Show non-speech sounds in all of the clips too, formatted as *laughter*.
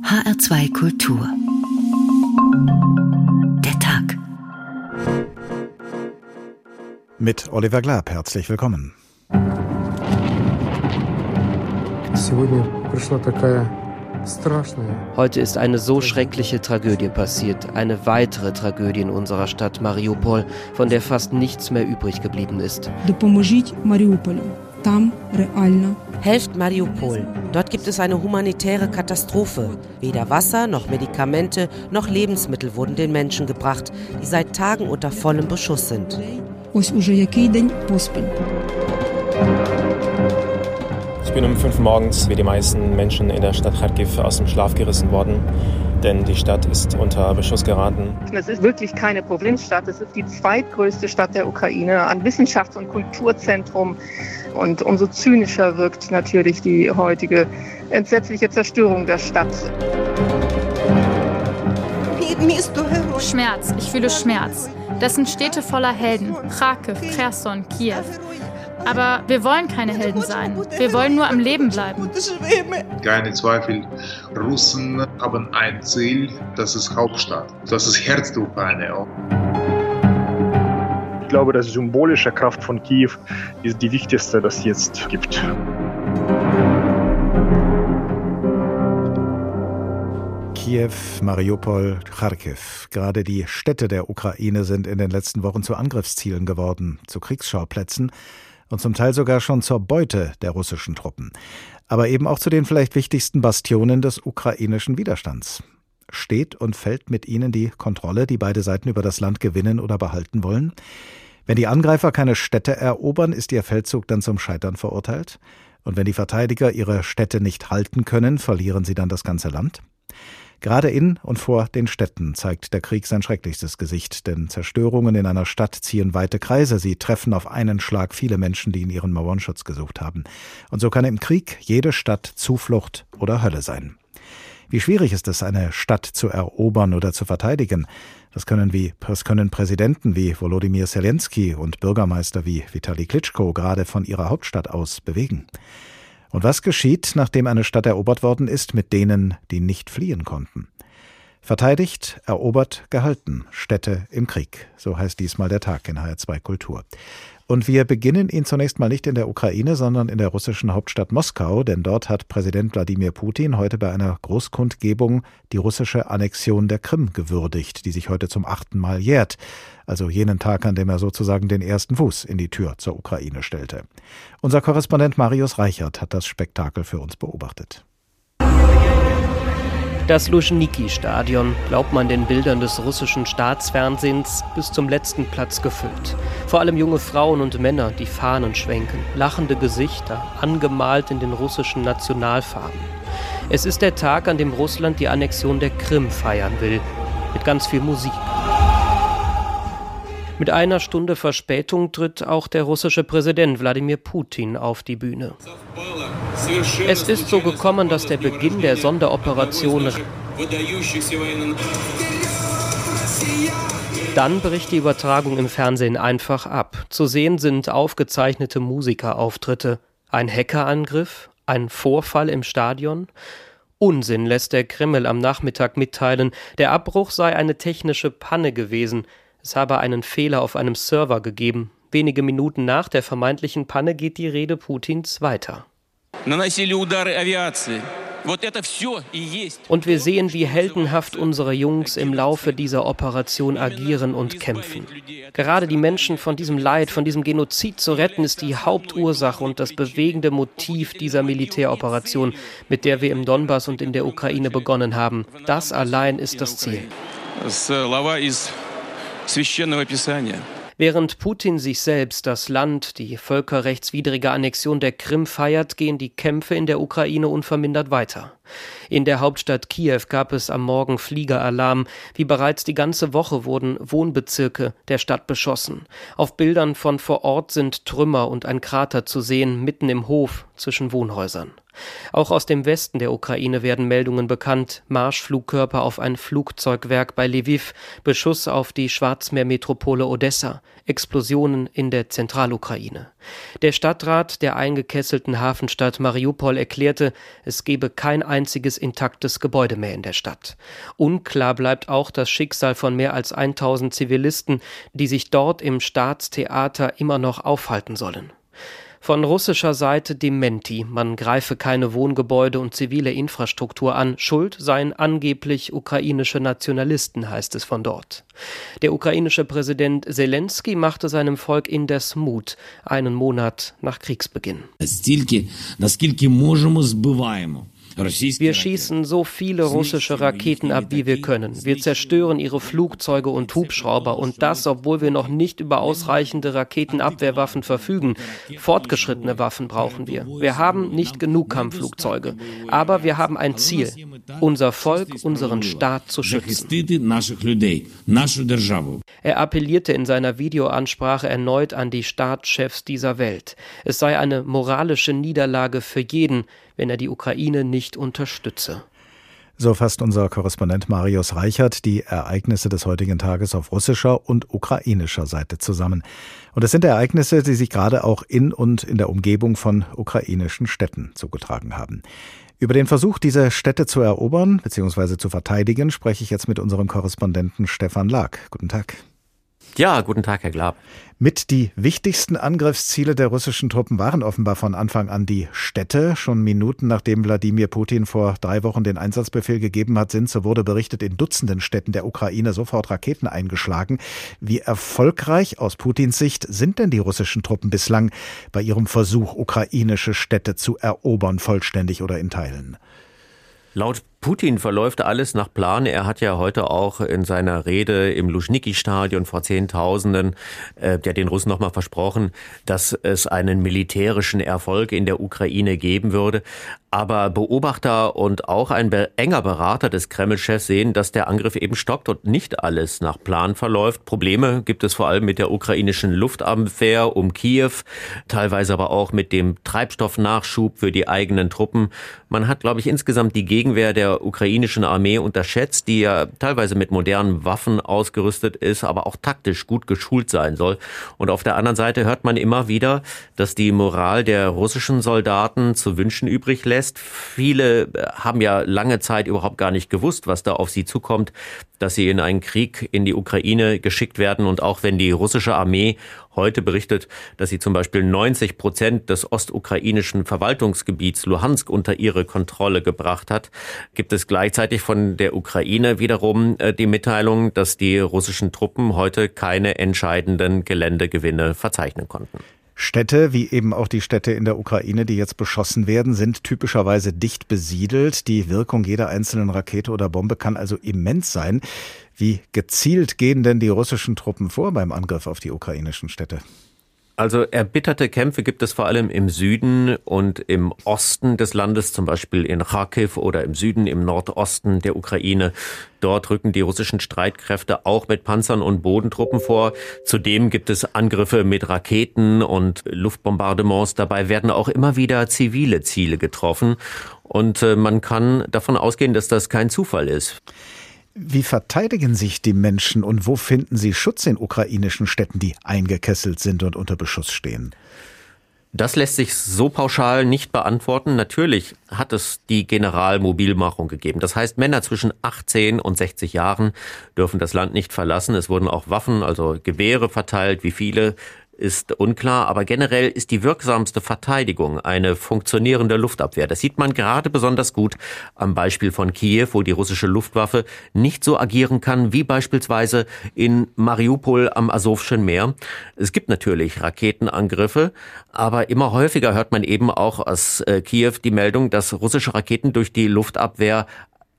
HR2 Kultur. Der Tag. Mit Oliver Glab, herzlich willkommen. Heute ist eine so schreckliche Tragödie passiert, eine weitere Tragödie in unserer Stadt Mariupol, von der fast nichts mehr übrig geblieben ist. Helft Mariupol. Dort gibt es eine humanitäre Katastrophe. Weder Wasser noch Medikamente noch Lebensmittel wurden den Menschen gebracht, die seit Tagen unter vollem Beschuss sind. Ich bin um fünf morgens wie die meisten Menschen in der Stadt Kharkiv aus dem Schlaf gerissen worden, denn die Stadt ist unter Beschuss geraten. Es ist wirklich keine Provinzstadt, es ist die zweitgrößte Stadt der Ukraine, ein Wissenschafts- und Kulturzentrum. Und umso zynischer wirkt natürlich die heutige entsetzliche Zerstörung der Stadt. Schmerz, ich fühle Schmerz. Das sind Städte voller Helden. Kharkiv, Cherson, Kiew. Aber wir wollen keine Helden sein. Wir wollen nur am Leben bleiben. Keine Zweifel, Russen haben ein Ziel, das ist Hauptstadt. Das ist Herz der Ukraine. Ich glaube, dass die symbolische Kraft von Kiew ist die wichtigste, das es jetzt gibt. Kiew, Mariupol, Kharkiv. Gerade die Städte der Ukraine sind in den letzten Wochen zu Angriffszielen geworden, zu Kriegsschauplätzen und zum Teil sogar schon zur Beute der russischen Truppen, aber eben auch zu den vielleicht wichtigsten Bastionen des ukrainischen Widerstands. Steht und fällt mit ihnen die Kontrolle, die beide Seiten über das Land gewinnen oder behalten wollen? Wenn die Angreifer keine Städte erobern, ist ihr Feldzug dann zum Scheitern verurteilt? Und wenn die Verteidiger ihre Städte nicht halten können, verlieren sie dann das ganze Land? Gerade in und vor den Städten zeigt der Krieg sein schrecklichstes Gesicht, denn Zerstörungen in einer Stadt ziehen weite Kreise, sie treffen auf einen Schlag viele Menschen, die in ihren Mauern Schutz gesucht haben. Und so kann im Krieg jede Stadt Zuflucht oder Hölle sein. Wie schwierig ist es, eine Stadt zu erobern oder zu verteidigen? Das können, wie, das können Präsidenten wie Volodymyr Zelensky und Bürgermeister wie Vitali Klitschko gerade von ihrer Hauptstadt aus bewegen. Und was geschieht, nachdem eine Stadt erobert worden ist, mit denen, die nicht fliehen konnten? Verteidigt, erobert, gehalten. Städte im Krieg. So heißt diesmal der Tag in HR2 Kultur. Und wir beginnen ihn zunächst mal nicht in der Ukraine, sondern in der russischen Hauptstadt Moskau, denn dort hat Präsident Wladimir Putin heute bei einer Großkundgebung die russische Annexion der Krim gewürdigt, die sich heute zum achten Mal jährt, also jenen Tag, an dem er sozusagen den ersten Fuß in die Tür zur Ukraine stellte. Unser Korrespondent Marius Reichert hat das Spektakel für uns beobachtet. Das Luschniki-Stadion, glaubt man den Bildern des russischen Staatsfernsehens, bis zum letzten Platz gefüllt. Vor allem junge Frauen und Männer, die Fahnen schwenken, lachende Gesichter, angemalt in den russischen Nationalfarben. Es ist der Tag, an dem Russland die Annexion der Krim feiern will, mit ganz viel Musik. Mit einer Stunde Verspätung tritt auch der russische Präsident Wladimir Putin auf die Bühne. Es ist so gekommen, dass der Beginn der Sonderoperation dann bricht die Übertragung im Fernsehen einfach ab. Zu sehen sind aufgezeichnete Musikerauftritte, ein Hackerangriff, ein Vorfall im Stadion. Unsinn lässt der Kreml am Nachmittag mitteilen, der Abbruch sei eine technische Panne gewesen, es habe einen Fehler auf einem Server gegeben. Wenige Minuten nach der vermeintlichen Panne geht die Rede Putins weiter. Und wir sehen, wie heldenhaft unsere Jungs im Laufe dieser Operation agieren und kämpfen. Gerade die Menschen von diesem Leid, von diesem Genozid zu retten, ist die Hauptursache und das bewegende Motiv dieser Militäroperation, mit der wir im Donbass und in der Ukraine begonnen haben. Das allein ist das Ziel. Während Putin sich selbst, das Land, die völkerrechtswidrige Annexion der Krim feiert, gehen die Kämpfe in der Ukraine unvermindert weiter. In der Hauptstadt Kiew gab es am Morgen Fliegeralarm. Wie bereits die ganze Woche wurden Wohnbezirke der Stadt beschossen. Auf Bildern von vor Ort sind Trümmer und ein Krater zu sehen, mitten im Hof zwischen Wohnhäusern. Auch aus dem Westen der Ukraine werden Meldungen bekannt. Marschflugkörper auf ein Flugzeugwerk bei Lviv, Beschuss auf die Schwarzmeermetropole Odessa, Explosionen in der Zentralukraine. Der Stadtrat der eingekesselten Hafenstadt Mariupol erklärte, es gebe kein einziges intaktes Gebäude mehr in der Stadt. Unklar bleibt auch das Schicksal von mehr als 1000 Zivilisten, die sich dort im Staatstheater immer noch aufhalten sollen. Von russischer Seite Dementi, man greife keine Wohngebäude und zivile Infrastruktur an, schuld seien angeblich ukrainische Nationalisten, heißt es von dort. Der ukrainische Präsident Zelensky machte seinem Volk indes Mut, einen Monat nach Kriegsbeginn. Wir schießen so viele russische Raketen ab, wie wir können. Wir zerstören ihre Flugzeuge und Hubschrauber und das, obwohl wir noch nicht über ausreichende Raketenabwehrwaffen verfügen. Fortgeschrittene Waffen brauchen wir. Wir haben nicht genug Kampfflugzeuge, aber wir haben ein Ziel, unser Volk, unseren Staat zu schützen. Er appellierte in seiner Videoansprache erneut an die Staatschefs dieser Welt. Es sei eine moralische Niederlage für jeden, wenn er die Ukraine nicht unterstütze. So fasst unser Korrespondent Marius Reichert die Ereignisse des heutigen Tages auf russischer und ukrainischer Seite zusammen. Und es sind Ereignisse, die sich gerade auch in und in der Umgebung von ukrainischen Städten zugetragen haben. Über den Versuch, diese Städte zu erobern bzw. zu verteidigen, spreche ich jetzt mit unserem Korrespondenten Stefan Lag. Guten Tag. Ja, guten Tag, Herr Glab. Mit die wichtigsten Angriffsziele der russischen Truppen waren offenbar von Anfang an die Städte. Schon Minuten nachdem Wladimir Putin vor drei Wochen den Einsatzbefehl gegeben hat, sind, so wurde berichtet, in Dutzenden Städten der Ukraine sofort Raketen eingeschlagen. Wie erfolgreich aus Putins Sicht sind denn die russischen Truppen bislang bei ihrem Versuch, ukrainische Städte zu erobern, vollständig oder in Teilen? Laut Putin verläuft alles nach Plan. Er hat ja heute auch in seiner Rede im Luschniki-Stadion vor Zehntausenden äh, der den Russen nochmal versprochen, dass es einen militärischen Erfolg in der Ukraine geben würde. Aber Beobachter und auch ein enger Berater des Kreml-Chefs sehen, dass der Angriff eben stockt und nicht alles nach Plan verläuft. Probleme gibt es vor allem mit der ukrainischen Luftabwehr um Kiew, teilweise aber auch mit dem Treibstoffnachschub für die eigenen Truppen. Man hat, glaube ich, insgesamt die Gegenwehr der ukrainischen Armee unterschätzt, die ja teilweise mit modernen Waffen ausgerüstet ist, aber auch taktisch gut geschult sein soll. Und auf der anderen Seite hört man immer wieder, dass die Moral der russischen Soldaten zu wünschen übrig lässt. Viele äh, haben ja lange Zeit überhaupt gar nicht gewusst, was da auf sie zukommt, dass sie in einen Krieg in die Ukraine geschickt werden. Und auch wenn die russische Armee heute berichtet, dass sie zum Beispiel 90 Prozent des ostukrainischen Verwaltungsgebiets Luhansk unter ihre Kontrolle gebracht hat, gibt es gleichzeitig von der Ukraine wiederum äh, die Mitteilung, dass die russischen Truppen heute keine entscheidenden Geländegewinne verzeichnen konnten. Städte, wie eben auch die Städte in der Ukraine, die jetzt beschossen werden, sind typischerweise dicht besiedelt. Die Wirkung jeder einzelnen Rakete oder Bombe kann also immens sein. Wie gezielt gehen denn die russischen Truppen vor beim Angriff auf die ukrainischen Städte? Also erbitterte Kämpfe gibt es vor allem im Süden und im Osten des Landes, zum Beispiel in Kharkiv oder im Süden, im Nordosten der Ukraine. Dort rücken die russischen Streitkräfte auch mit Panzern und Bodentruppen vor. Zudem gibt es Angriffe mit Raketen und Luftbombardements. Dabei werden auch immer wieder zivile Ziele getroffen. Und äh, man kann davon ausgehen, dass das kein Zufall ist. Wie verteidigen sich die Menschen und wo finden sie Schutz in ukrainischen Städten, die eingekesselt sind und unter Beschuss stehen? Das lässt sich so pauschal nicht beantworten. Natürlich hat es die Generalmobilmachung gegeben. Das heißt, Männer zwischen 18 und 60 Jahren dürfen das Land nicht verlassen. Es wurden auch Waffen, also Gewehre verteilt. Wie viele ist unklar, aber generell ist die wirksamste Verteidigung eine funktionierende Luftabwehr. Das sieht man gerade besonders gut am Beispiel von Kiew, wo die russische Luftwaffe nicht so agieren kann wie beispielsweise in Mariupol am Asowschen Meer. Es gibt natürlich Raketenangriffe, aber immer häufiger hört man eben auch aus äh, Kiew die Meldung, dass russische Raketen durch die Luftabwehr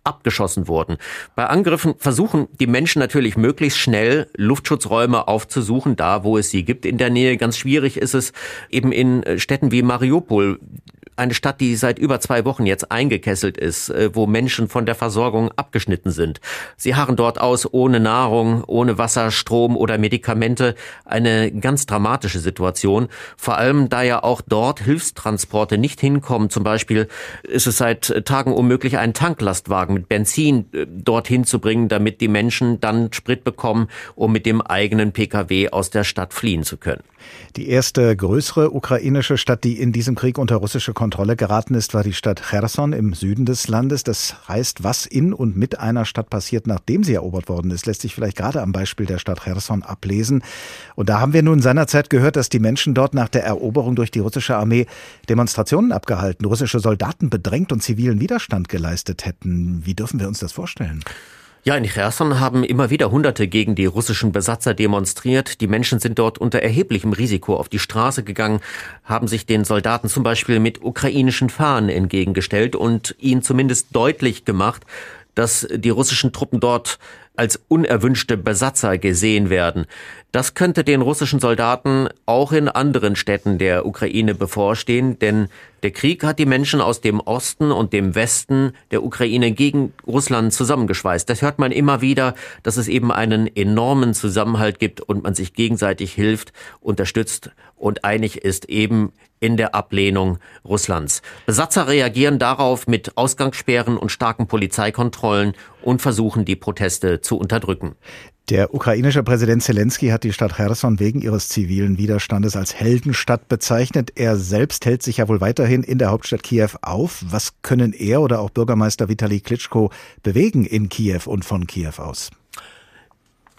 abgeschossen wurden. Bei Angriffen versuchen die Menschen natürlich möglichst schnell Luftschutzräume aufzusuchen, da wo es sie gibt in der Nähe. Ganz schwierig ist es eben in äh, Städten wie Mariupol eine Stadt, die seit über zwei Wochen jetzt eingekesselt ist, äh, wo Menschen von der Versorgung abgeschnitten sind. Sie harren dort aus ohne Nahrung, ohne Wasser, Strom oder Medikamente. Eine ganz dramatische Situation. Vor allem, da ja auch dort Hilfstransporte nicht hinkommen. Zum Beispiel ist es seit Tagen unmöglich, einen Tanklastwagen mit Benzin äh, dorthin zu bringen, damit die Menschen dann Sprit bekommen, um mit dem eigenen Pkw aus der Stadt fliehen zu können. Die erste größere ukrainische Stadt, die in diesem Krieg unter russische Kontrolle geraten ist, war die Stadt Cherson im Süden des Landes. Das heißt, was in und mit einer Stadt passiert, nachdem sie erobert worden ist, lässt sich vielleicht gerade am Beispiel der Stadt Cherson ablesen. Und da haben wir nun seinerzeit gehört, dass die Menschen dort nach der Eroberung durch die russische Armee Demonstrationen abgehalten, russische Soldaten bedrängt und zivilen Widerstand geleistet hätten. Wie dürfen wir uns das vorstellen? Ja, in Cherson haben immer wieder Hunderte gegen die russischen Besatzer demonstriert. Die Menschen sind dort unter erheblichem Risiko auf die Straße gegangen, haben sich den Soldaten zum Beispiel mit ukrainischen Fahnen entgegengestellt und ihnen zumindest deutlich gemacht, dass die russischen Truppen dort als unerwünschte Besatzer gesehen werden. Das könnte den russischen Soldaten auch in anderen Städten der Ukraine bevorstehen, denn der Krieg hat die Menschen aus dem Osten und dem Westen der Ukraine gegen Russland zusammengeschweißt. Das hört man immer wieder, dass es eben einen enormen Zusammenhalt gibt und man sich gegenseitig hilft, unterstützt und einig ist eben in der Ablehnung Russlands. Besatzer reagieren darauf mit Ausgangssperren und starken Polizeikontrollen und versuchen, die Proteste zu unterdrücken. Der ukrainische Präsident Zelensky hat die Stadt Cherson wegen ihres zivilen Widerstandes als Heldenstadt bezeichnet. Er selbst hält sich ja wohl weiterhin in der Hauptstadt Kiew auf. Was können er oder auch Bürgermeister Vitali Klitschko bewegen in Kiew und von Kiew aus?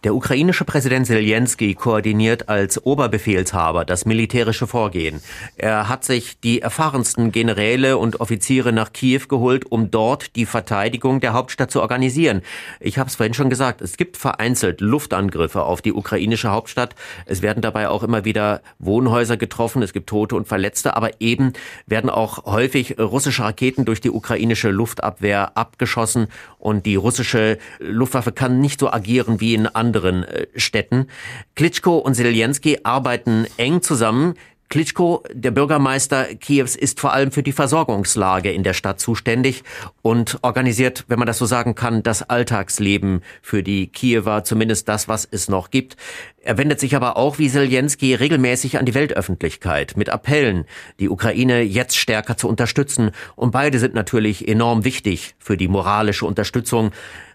Der ukrainische Präsident Zelensky koordiniert als Oberbefehlshaber das militärische Vorgehen. Er hat sich die erfahrensten Generäle und Offiziere nach Kiew geholt, um dort die Verteidigung der Hauptstadt zu organisieren. Ich habe es vorhin schon gesagt, es gibt vereinzelt Luftangriffe auf die ukrainische Hauptstadt. Es werden dabei auch immer wieder Wohnhäuser getroffen, es gibt Tote und Verletzte, aber eben werden auch häufig russische Raketen durch die ukrainische Luftabwehr abgeschossen und die russische Luftwaffe kann nicht so agieren wie in anderen anderen äh, Städten. Klitschko und Zelensky arbeiten eng zusammen. Klitschko, der Bürgermeister Kiews, ist vor allem für die Versorgungslage in der Stadt zuständig und organisiert, wenn man das so sagen kann, das Alltagsleben für die Kiewer, zumindest das, was es noch gibt. Er wendet sich aber auch wie Zelensky regelmäßig an die Weltöffentlichkeit mit Appellen, die Ukraine jetzt stärker zu unterstützen. Und beide sind natürlich enorm wichtig für die moralische Unterstützung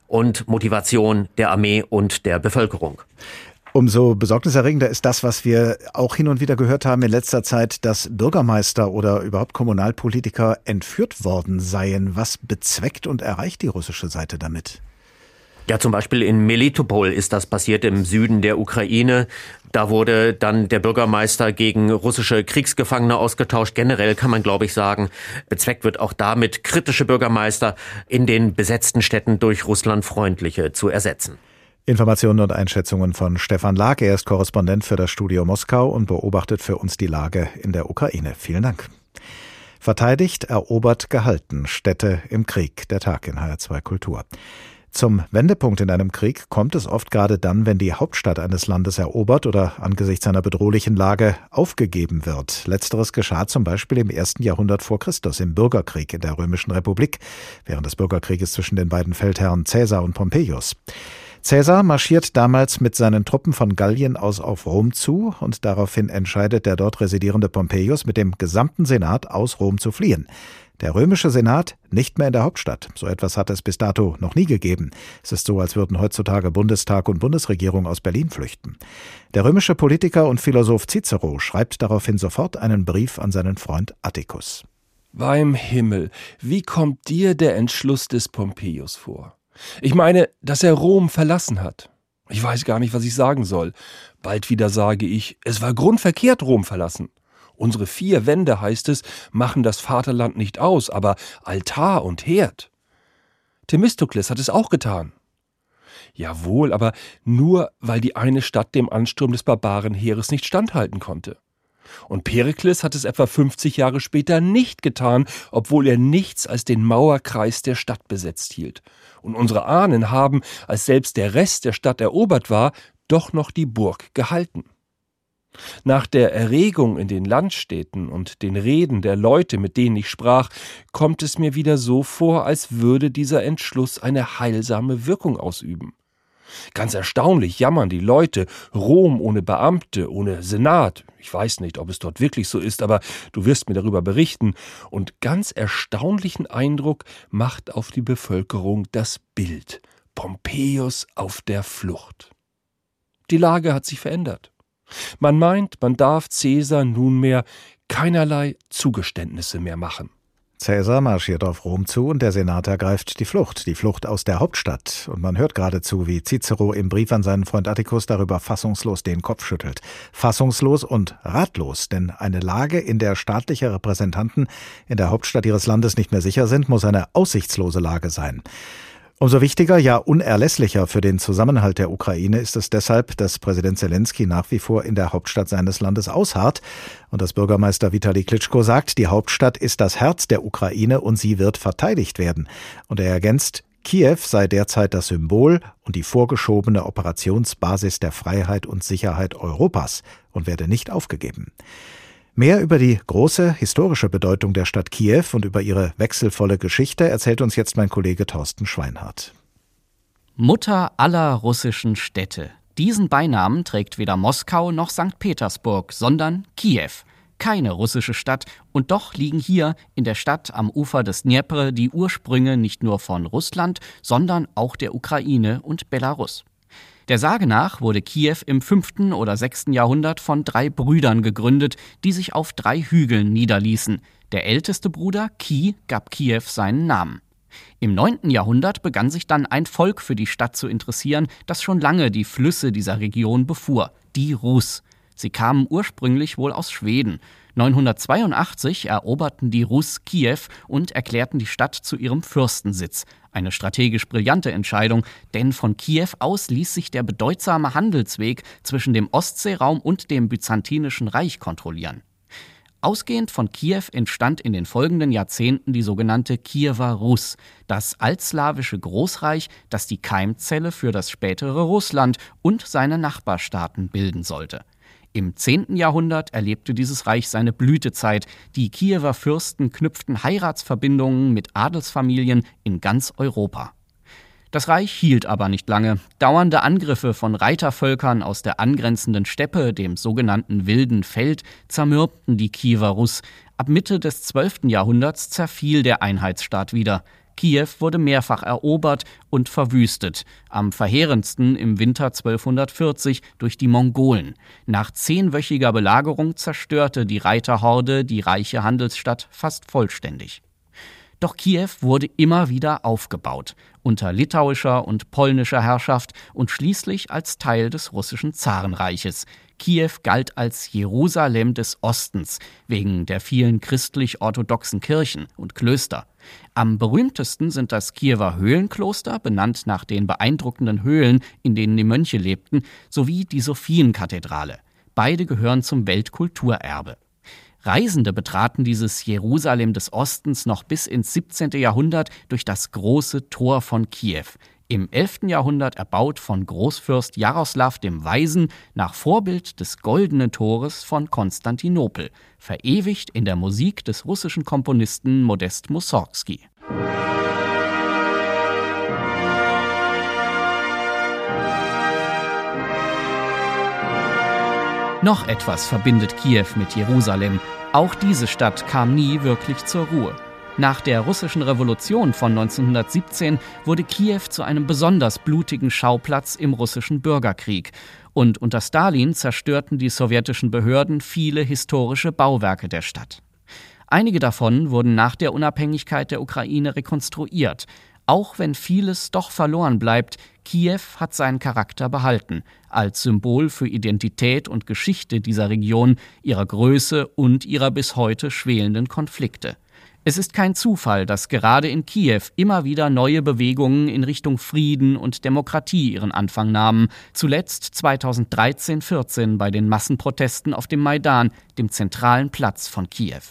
und Motivation der Armee und der Bevölkerung. Umso besorgniserregender ist das, was wir auch hin und wieder gehört haben in letzter Zeit, dass Bürgermeister oder überhaupt Kommunalpolitiker entführt worden seien. Was bezweckt und erreicht die russische Seite damit? Ja, zum Beispiel in Melitopol ist das passiert im Süden der Ukraine. Da wurde dann der Bürgermeister gegen russische Kriegsgefangene ausgetauscht. Generell kann man, glaube ich, sagen, bezweckt wird auch damit, kritische Bürgermeister in den besetzten Städten durch Russlandfreundliche zu ersetzen. Informationen und Einschätzungen von Stefan Lag. Er ist Korrespondent für das Studio Moskau und beobachtet für uns die Lage in der Ukraine. Vielen Dank. Verteidigt, erobert, gehalten. Städte im Krieg. Der Tag in HR2 Kultur. Zum Wendepunkt in einem Krieg kommt es oft gerade dann, wenn die Hauptstadt eines Landes erobert oder angesichts einer bedrohlichen Lage aufgegeben wird. Letzteres geschah zum Beispiel im ersten Jahrhundert vor Christus im Bürgerkrieg in der Römischen Republik, während des Bürgerkrieges zwischen den beiden Feldherren Caesar und Pompeius. Caesar marschiert damals mit seinen Truppen von Gallien aus auf Rom zu und daraufhin entscheidet der dort residierende Pompeius mit dem gesamten Senat aus Rom zu fliehen. Der römische Senat nicht mehr in der Hauptstadt. So etwas hat es bis dato noch nie gegeben. Es ist so, als würden heutzutage Bundestag und Bundesregierung aus Berlin flüchten. Der römische Politiker und Philosoph Cicero schreibt daraufhin sofort einen Brief an seinen Freund Atticus. Beim Himmel, wie kommt dir der Entschluss des Pompeius vor? Ich meine, dass er Rom verlassen hat. Ich weiß gar nicht, was ich sagen soll. Bald wieder sage ich, es war grundverkehrt, Rom verlassen. Unsere vier Wände, heißt es, machen das Vaterland nicht aus, aber Altar und Herd. Themistokles hat es auch getan. Jawohl, aber nur, weil die eine Stadt dem Ansturm des Barbarenheeres nicht standhalten konnte. Und Perikles hat es etwa 50 Jahre später nicht getan, obwohl er nichts als den Mauerkreis der Stadt besetzt hielt. Und unsere Ahnen haben, als selbst der Rest der Stadt erobert war, doch noch die Burg gehalten. Nach der Erregung in den Landstädten und den Reden der Leute, mit denen ich sprach, kommt es mir wieder so vor, als würde dieser Entschluss eine heilsame Wirkung ausüben. Ganz erstaunlich jammern die Leute, Rom ohne Beamte, ohne Senat. Ich weiß nicht, ob es dort wirklich so ist, aber du wirst mir darüber berichten. Und ganz erstaunlichen Eindruck macht auf die Bevölkerung das Bild. Pompeius auf der Flucht. Die Lage hat sich verändert. Man meint, man darf Cäsar nunmehr keinerlei Zugeständnisse mehr machen. Cäsar marschiert auf Rom zu und der Senat ergreift die Flucht, die Flucht aus der Hauptstadt. Und man hört geradezu, wie Cicero im Brief an seinen Freund Atticus darüber fassungslos den Kopf schüttelt. Fassungslos und ratlos, denn eine Lage, in der staatliche Repräsentanten in der Hauptstadt ihres Landes nicht mehr sicher sind, muss eine aussichtslose Lage sein. Umso wichtiger, ja unerlässlicher für den Zusammenhalt der Ukraine ist es deshalb, dass Präsident Zelensky nach wie vor in der Hauptstadt seines Landes ausharrt und dass Bürgermeister Vitali Klitschko sagt, die Hauptstadt ist das Herz der Ukraine und sie wird verteidigt werden. Und er ergänzt, Kiew sei derzeit das Symbol und die vorgeschobene Operationsbasis der Freiheit und Sicherheit Europas und werde nicht aufgegeben. Mehr über die große historische Bedeutung der Stadt Kiew und über ihre wechselvolle Geschichte erzählt uns jetzt mein Kollege Thorsten Schweinhardt. Mutter aller russischen Städte. Diesen Beinamen trägt weder Moskau noch St. Petersburg, sondern Kiew. Keine russische Stadt, und doch liegen hier in der Stadt am Ufer des Dnjepr die Ursprünge nicht nur von Russland, sondern auch der Ukraine und Belarus. Der Sage nach wurde Kiew im 5. oder 6. Jahrhundert von drei Brüdern gegründet, die sich auf drei Hügeln niederließen. Der älteste Bruder, Ki, gab Kiew seinen Namen. Im 9. Jahrhundert begann sich dann ein Volk für die Stadt zu interessieren, das schon lange die Flüsse dieser Region befuhr, die Rus. Sie kamen ursprünglich wohl aus Schweden. 982 eroberten die Rus Kiew und erklärten die Stadt zu ihrem Fürstensitz. Eine strategisch brillante Entscheidung, denn von Kiew aus ließ sich der bedeutsame Handelsweg zwischen dem Ostseeraum und dem Byzantinischen Reich kontrollieren. Ausgehend von Kiew entstand in den folgenden Jahrzehnten die sogenannte Kiewer Rus, das altslawische Großreich, das die Keimzelle für das spätere Russland und seine Nachbarstaaten bilden sollte. Im 10. Jahrhundert erlebte dieses Reich seine Blütezeit. Die Kiewer Fürsten knüpften Heiratsverbindungen mit Adelsfamilien in ganz Europa. Das Reich hielt aber nicht lange. Dauernde Angriffe von Reitervölkern aus der angrenzenden Steppe, dem sogenannten Wilden Feld, zermürbten die Kiewer Russ. Ab Mitte des 12. Jahrhunderts zerfiel der Einheitsstaat wieder. Kiew wurde mehrfach erobert und verwüstet, am verheerendsten im Winter 1240 durch die Mongolen. Nach zehnwöchiger Belagerung zerstörte die Reiterhorde die reiche Handelsstadt fast vollständig. Doch Kiew wurde immer wieder aufgebaut, unter litauischer und polnischer Herrschaft und schließlich als Teil des russischen Zarenreiches. Kiew galt als Jerusalem des Ostens wegen der vielen christlich-orthodoxen Kirchen und Klöster. Am berühmtesten sind das Kiewer Höhlenkloster, benannt nach den beeindruckenden Höhlen, in denen die Mönche lebten, sowie die Sophienkathedrale. Beide gehören zum Weltkulturerbe. Reisende betraten dieses Jerusalem des Ostens noch bis ins 17. Jahrhundert durch das große Tor von Kiew im 11. Jahrhundert erbaut von Großfürst Jaroslav dem Weisen nach Vorbild des Goldenen Tores von Konstantinopel, verewigt in der Musik des russischen Komponisten Modest Mussorgsky. Noch etwas verbindet Kiew mit Jerusalem. Auch diese Stadt kam nie wirklich zur Ruhe. Nach der russischen Revolution von 1917 wurde Kiew zu einem besonders blutigen Schauplatz im russischen Bürgerkrieg. Und unter Stalin zerstörten die sowjetischen Behörden viele historische Bauwerke der Stadt. Einige davon wurden nach der Unabhängigkeit der Ukraine rekonstruiert. Auch wenn vieles doch verloren bleibt, Kiew hat seinen Charakter behalten, als Symbol für Identität und Geschichte dieser Region, ihrer Größe und ihrer bis heute schwelenden Konflikte. Es ist kein Zufall, dass gerade in Kiew immer wieder neue Bewegungen in Richtung Frieden und Demokratie ihren Anfang nahmen, zuletzt 2013-14 bei den Massenprotesten auf dem Maidan, dem zentralen Platz von Kiew.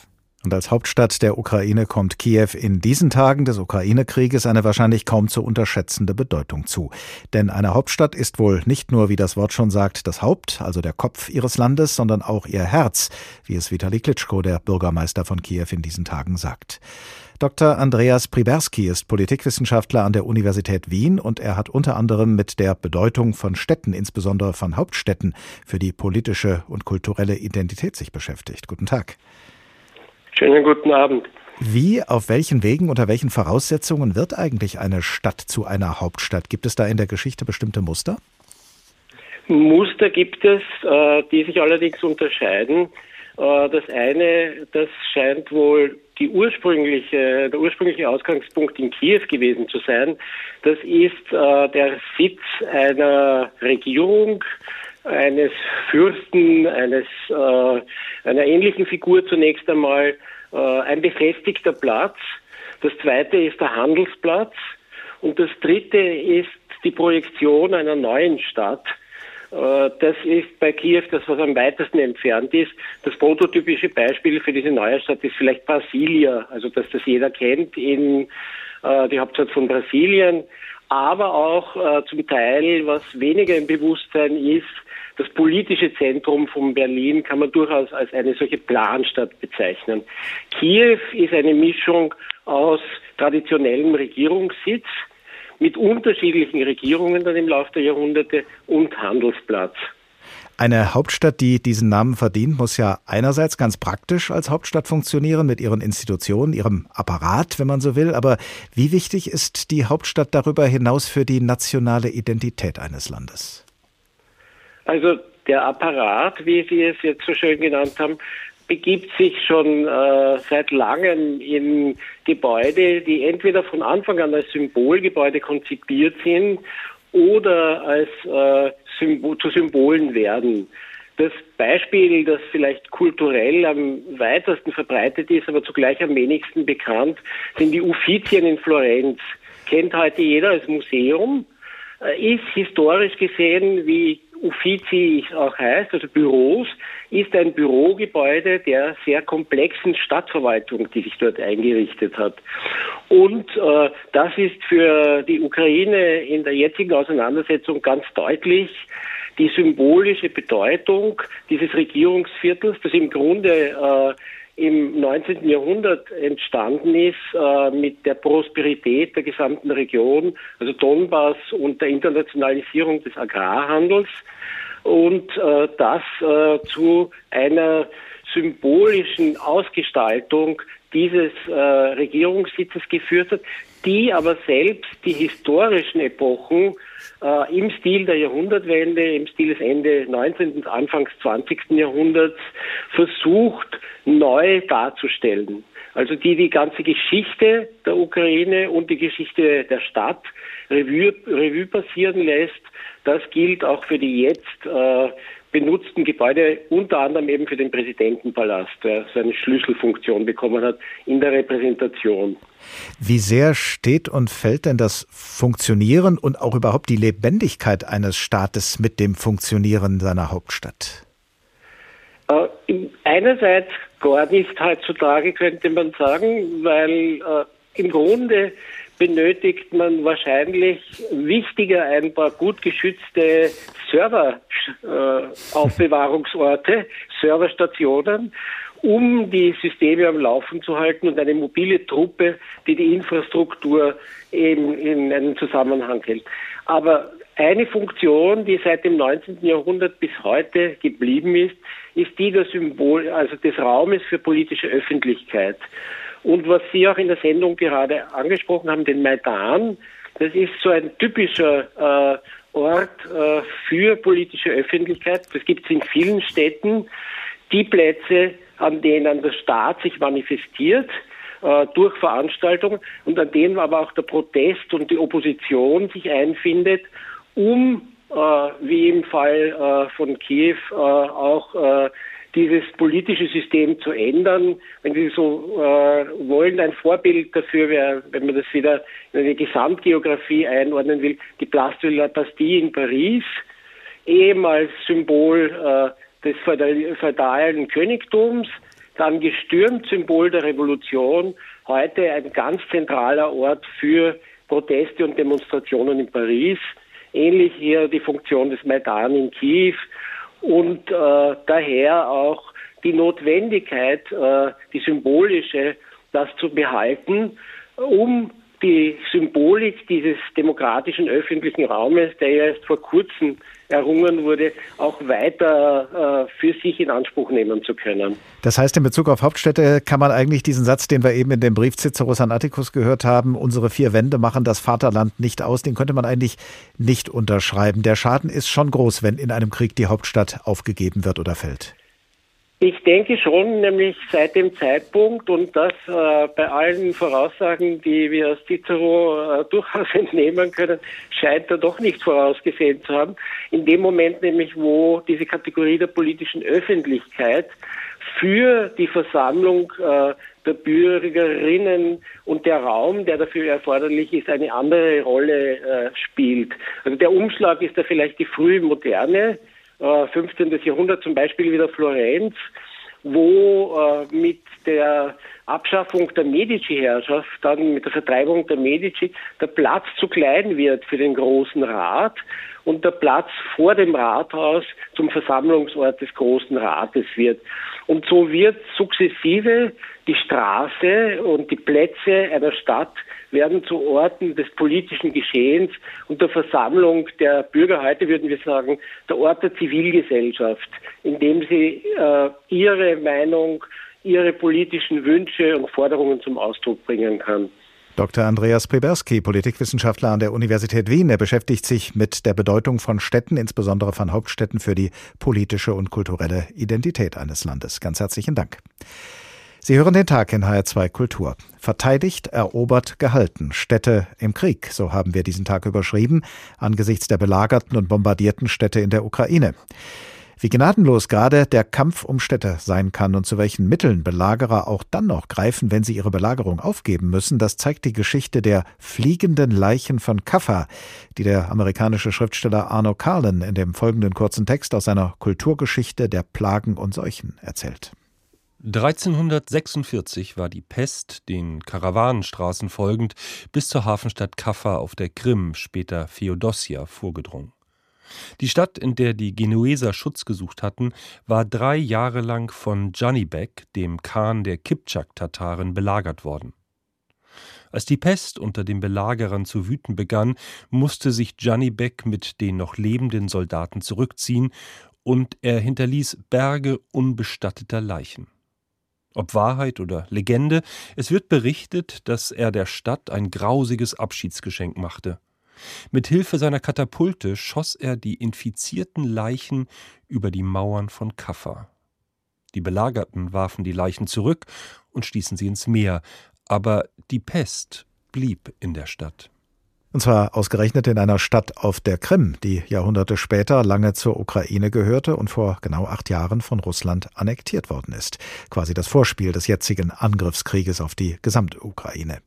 Und als Hauptstadt der Ukraine kommt Kiew in diesen Tagen des Ukraine-Krieges eine wahrscheinlich kaum zu unterschätzende Bedeutung zu. Denn eine Hauptstadt ist wohl nicht nur, wie das Wort schon sagt, das Haupt, also der Kopf ihres Landes, sondern auch ihr Herz, wie es Vitali Klitschko, der Bürgermeister von Kiew, in diesen Tagen sagt. Dr. Andreas Priberski ist Politikwissenschaftler an der Universität Wien und er hat unter anderem mit der Bedeutung von Städten, insbesondere von Hauptstädten, für die politische und kulturelle Identität sich beschäftigt. Guten Tag. Schönen guten Abend. Wie, auf welchen Wegen, unter welchen Voraussetzungen wird eigentlich eine Stadt zu einer Hauptstadt? Gibt es da in der Geschichte bestimmte Muster? Muster gibt es, äh, die sich allerdings unterscheiden. Äh, das eine, das scheint wohl die ursprüngliche, der ursprüngliche Ausgangspunkt in Kiew gewesen zu sein. Das ist äh, der Sitz einer Regierung, eines Fürsten, eines, äh, einer ähnlichen Figur zunächst einmal äh, ein befestigter Platz. Das zweite ist der Handelsplatz. Und das dritte ist die Projektion einer neuen Stadt. Äh, das ist bei Kiew das, was am weitesten entfernt ist. Das prototypische Beispiel für diese neue Stadt ist vielleicht Brasilia, also dass das jeder kennt, in äh, die Hauptstadt von Brasilien. Aber auch äh, zum Teil, was weniger im Bewusstsein ist, das politische Zentrum von Berlin kann man durchaus als eine solche Planstadt bezeichnen. Kiew ist eine Mischung aus traditionellem Regierungssitz mit unterschiedlichen Regierungen dann im Laufe der Jahrhunderte und Handelsplatz. Eine Hauptstadt, die diesen Namen verdient, muss ja einerseits ganz praktisch als Hauptstadt funktionieren mit ihren Institutionen, ihrem Apparat, wenn man so will. Aber wie wichtig ist die Hauptstadt darüber hinaus für die nationale Identität eines Landes? Also der Apparat, wie Sie es jetzt so schön genannt haben, begibt sich schon äh, seit langem in Gebäude, die entweder von Anfang an als Symbolgebäude konzipiert sind oder als äh, Symbol, zu Symbolen werden. Das Beispiel, das vielleicht kulturell am weitesten verbreitet ist, aber zugleich am wenigsten bekannt, sind die Uffizien in Florenz. Kennt heute jeder als Museum, äh, ist historisch gesehen wie Uffizi auch heißt, also Büros, ist ein Bürogebäude der sehr komplexen Stadtverwaltung, die sich dort eingerichtet hat. Und äh, das ist für die Ukraine in der jetzigen Auseinandersetzung ganz deutlich die symbolische Bedeutung dieses Regierungsviertels, das im Grunde äh, im 19. Jahrhundert entstanden ist äh, mit der Prosperität der gesamten Region, also Donbass und der Internationalisierung des Agrarhandels und äh, das äh, zu einer symbolischen Ausgestaltung dieses äh, Regierungssitzes geführt hat, die aber selbst die historischen Epochen äh, im Stil der Jahrhundertwende, im Stil des Ende 19. und Anfangs 20. Jahrhunderts versucht neu darzustellen. Also die die ganze Geschichte der Ukraine und die Geschichte der Stadt Revue, Revue passieren lässt. Das gilt auch für die jetzt äh, benutzten Gebäude, unter anderem eben für den Präsidentenpalast, der seine Schlüsselfunktion bekommen hat in der Repräsentation. Wie sehr steht und fällt denn das Funktionieren und auch überhaupt die Lebendigkeit eines Staates mit dem Funktionieren seiner Hauptstadt? Äh, einerseits gar nicht heutzutage, könnte man sagen, weil äh, im Grunde benötigt man wahrscheinlich wichtiger ein paar gut geschützte Serveraufbewahrungsorte, äh, Serverstationen, um die Systeme am Laufen zu halten und eine mobile Truppe, die die Infrastruktur eben in einen Zusammenhang hält. Aber eine Funktion, die seit dem 19. Jahrhundert bis heute geblieben ist, ist die der Symbol, also des Raumes für politische Öffentlichkeit. Und was Sie auch in der Sendung gerade angesprochen haben, den Maidan, das ist so ein typischer äh, Ort äh, für politische Öffentlichkeit. Das gibt es in vielen Städten. Die Plätze, an denen der Staat sich manifestiert, äh, durch Veranstaltungen und an denen aber auch der Protest und die Opposition sich einfindet, um, äh, wie im Fall äh, von Kiew, äh, auch äh, dieses politische System zu ändern. Wenn Sie so äh, wollen, ein Vorbild dafür wäre, wenn man das wieder in eine Gesamtgeografie einordnen will, die Place de la Bastille in Paris, ehemals Symbol äh, des feudalen Königtums, dann gestürmt Symbol der Revolution, heute ein ganz zentraler Ort für Proteste und Demonstrationen in Paris. Ähnlich hier die Funktion des Maidan in Kiew und äh, daher auch die Notwendigkeit, äh, die symbolische, das zu behalten, um die Symbolik dieses demokratischen öffentlichen Raumes, der ja erst vor kurzem errungen wurde, auch weiter äh, für sich in Anspruch nehmen zu können. Das heißt, in Bezug auf Hauptstädte kann man eigentlich diesen Satz, den wir eben in dem Brief Ciceros an Atticus gehört haben, unsere vier Wände machen das Vaterland nicht aus, den könnte man eigentlich nicht unterschreiben. Der Schaden ist schon groß, wenn in einem Krieg die Hauptstadt aufgegeben wird oder fällt. Ich denke schon, nämlich seit dem Zeitpunkt und das äh, bei allen Voraussagen, die wir aus Cicero äh, *laughs* durchaus entnehmen können, scheint er doch nicht vorausgesehen zu haben. In dem Moment nämlich, wo diese Kategorie der politischen Öffentlichkeit für die Versammlung äh, der Bürgerinnen und der Raum, der dafür erforderlich ist, eine andere Rolle äh, spielt. Also der Umschlag ist da vielleicht die frühe Moderne, 15. Äh, Jahrhundert, zum Beispiel wieder Florenz, wo äh, mit der Abschaffung der Medici-Herrschaft, dann mit der Vertreibung der Medici, der Platz zu klein wird für den Großen Rat und der Platz vor dem Rathaus zum Versammlungsort des Großen Rates wird. Und so wird sukzessive die Straße und die Plätze einer Stadt werden zu Orten des politischen Geschehens und der Versammlung der Bürger, heute würden wir sagen, der Ort der Zivilgesellschaft, in dem sie äh, ihre Meinung, ihre politischen Wünsche und Forderungen zum Ausdruck bringen kann. Dr. Andreas Priberski, Politikwissenschaftler an der Universität Wien, er beschäftigt sich mit der Bedeutung von Städten, insbesondere von Hauptstädten für die politische und kulturelle Identität eines Landes. Ganz herzlichen Dank. Sie hören den Tag in HR2 Kultur. Verteidigt, erobert, gehalten. Städte im Krieg, so haben wir diesen Tag überschrieben, angesichts der belagerten und bombardierten Städte in der Ukraine. Wie gnadenlos gerade der Kampf um Städte sein kann und zu welchen Mitteln Belagerer auch dann noch greifen, wenn sie ihre Belagerung aufgeben müssen, das zeigt die Geschichte der fliegenden Leichen von Kaffa, die der amerikanische Schriftsteller Arno Carlin in dem folgenden kurzen Text aus seiner Kulturgeschichte der Plagen und Seuchen erzählt. 1346 war die Pest den Karawanenstraßen folgend bis zur Hafenstadt Kaffa auf der Krim, später Feodossia, vorgedrungen. Die Stadt, in der die Genueser Schutz gesucht hatten, war drei Jahre lang von Janibek, dem Khan der Kipchak-Tataren, belagert worden. Als die Pest unter den Belagerern zu wüten begann, musste sich Janibek mit den noch lebenden Soldaten zurückziehen und er hinterließ Berge unbestatteter Leichen. Ob Wahrheit oder Legende, es wird berichtet, dass er der Stadt ein grausiges Abschiedsgeschenk machte. Mit Hilfe seiner Katapulte schoss er die infizierten Leichen über die Mauern von Kaffa. Die Belagerten warfen die Leichen zurück und stießen sie ins Meer, aber die Pest blieb in der Stadt. Und zwar ausgerechnet in einer Stadt auf der Krim, die Jahrhunderte später lange zur Ukraine gehörte und vor genau acht Jahren von Russland annektiert worden ist. Quasi das Vorspiel des jetzigen Angriffskrieges auf die gesamte Ukraine.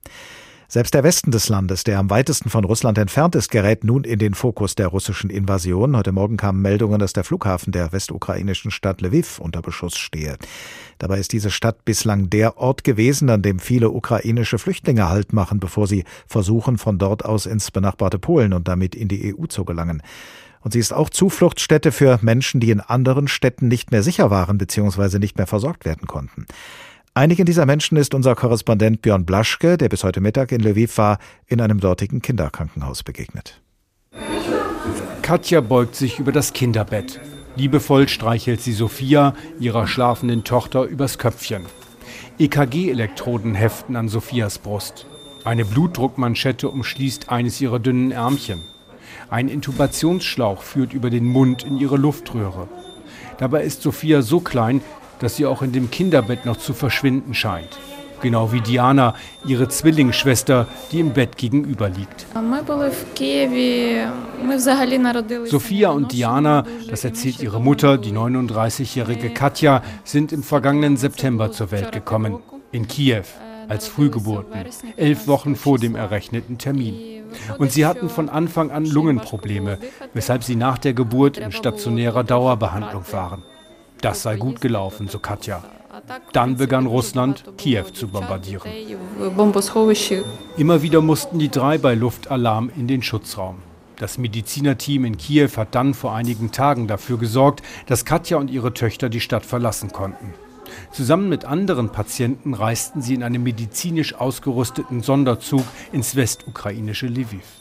Selbst der Westen des Landes, der am weitesten von Russland entfernt ist, gerät nun in den Fokus der russischen Invasion. Heute Morgen kamen Meldungen, dass der Flughafen der westukrainischen Stadt Lviv unter Beschuss stehe. Dabei ist diese Stadt bislang der Ort gewesen, an dem viele ukrainische Flüchtlinge Halt machen, bevor sie versuchen, von dort aus ins benachbarte Polen und damit in die EU zu gelangen. Und sie ist auch Zufluchtsstätte für Menschen, die in anderen Städten nicht mehr sicher waren bzw. nicht mehr versorgt werden konnten. Einigen dieser Menschen ist unser Korrespondent Björn Blaschke, der bis heute Mittag in Lviv war, in einem dortigen Kinderkrankenhaus begegnet. Katja beugt sich über das Kinderbett. Liebevoll streichelt sie Sophia, ihrer schlafenden Tochter, übers Köpfchen. EKG-Elektroden heften an Sophias Brust. Eine Blutdruckmanschette umschließt eines ihrer dünnen Ärmchen. Ein Intubationsschlauch führt über den Mund in ihre Luftröhre. Dabei ist Sophia so klein, dass sie auch in dem Kinderbett noch zu verschwinden scheint. Genau wie Diana, ihre Zwillingsschwester, die im Bett gegenüber liegt. Sophia und Diana, das erzählt ihre Mutter, die 39-jährige Katja, sind im vergangenen September zur Welt gekommen. In Kiew, als Frühgeburten, elf Wochen vor dem errechneten Termin. Und sie hatten von Anfang an Lungenprobleme, weshalb sie nach der Geburt in stationärer Dauerbehandlung waren. Das sei gut gelaufen, so Katja. Dann begann Russland, Kiew zu bombardieren. Immer wieder mussten die drei bei Luftalarm in den Schutzraum. Das Medizinerteam in Kiew hat dann vor einigen Tagen dafür gesorgt, dass Katja und ihre Töchter die Stadt verlassen konnten. Zusammen mit anderen Patienten reisten sie in einem medizinisch ausgerüsteten Sonderzug ins westukrainische Lviv.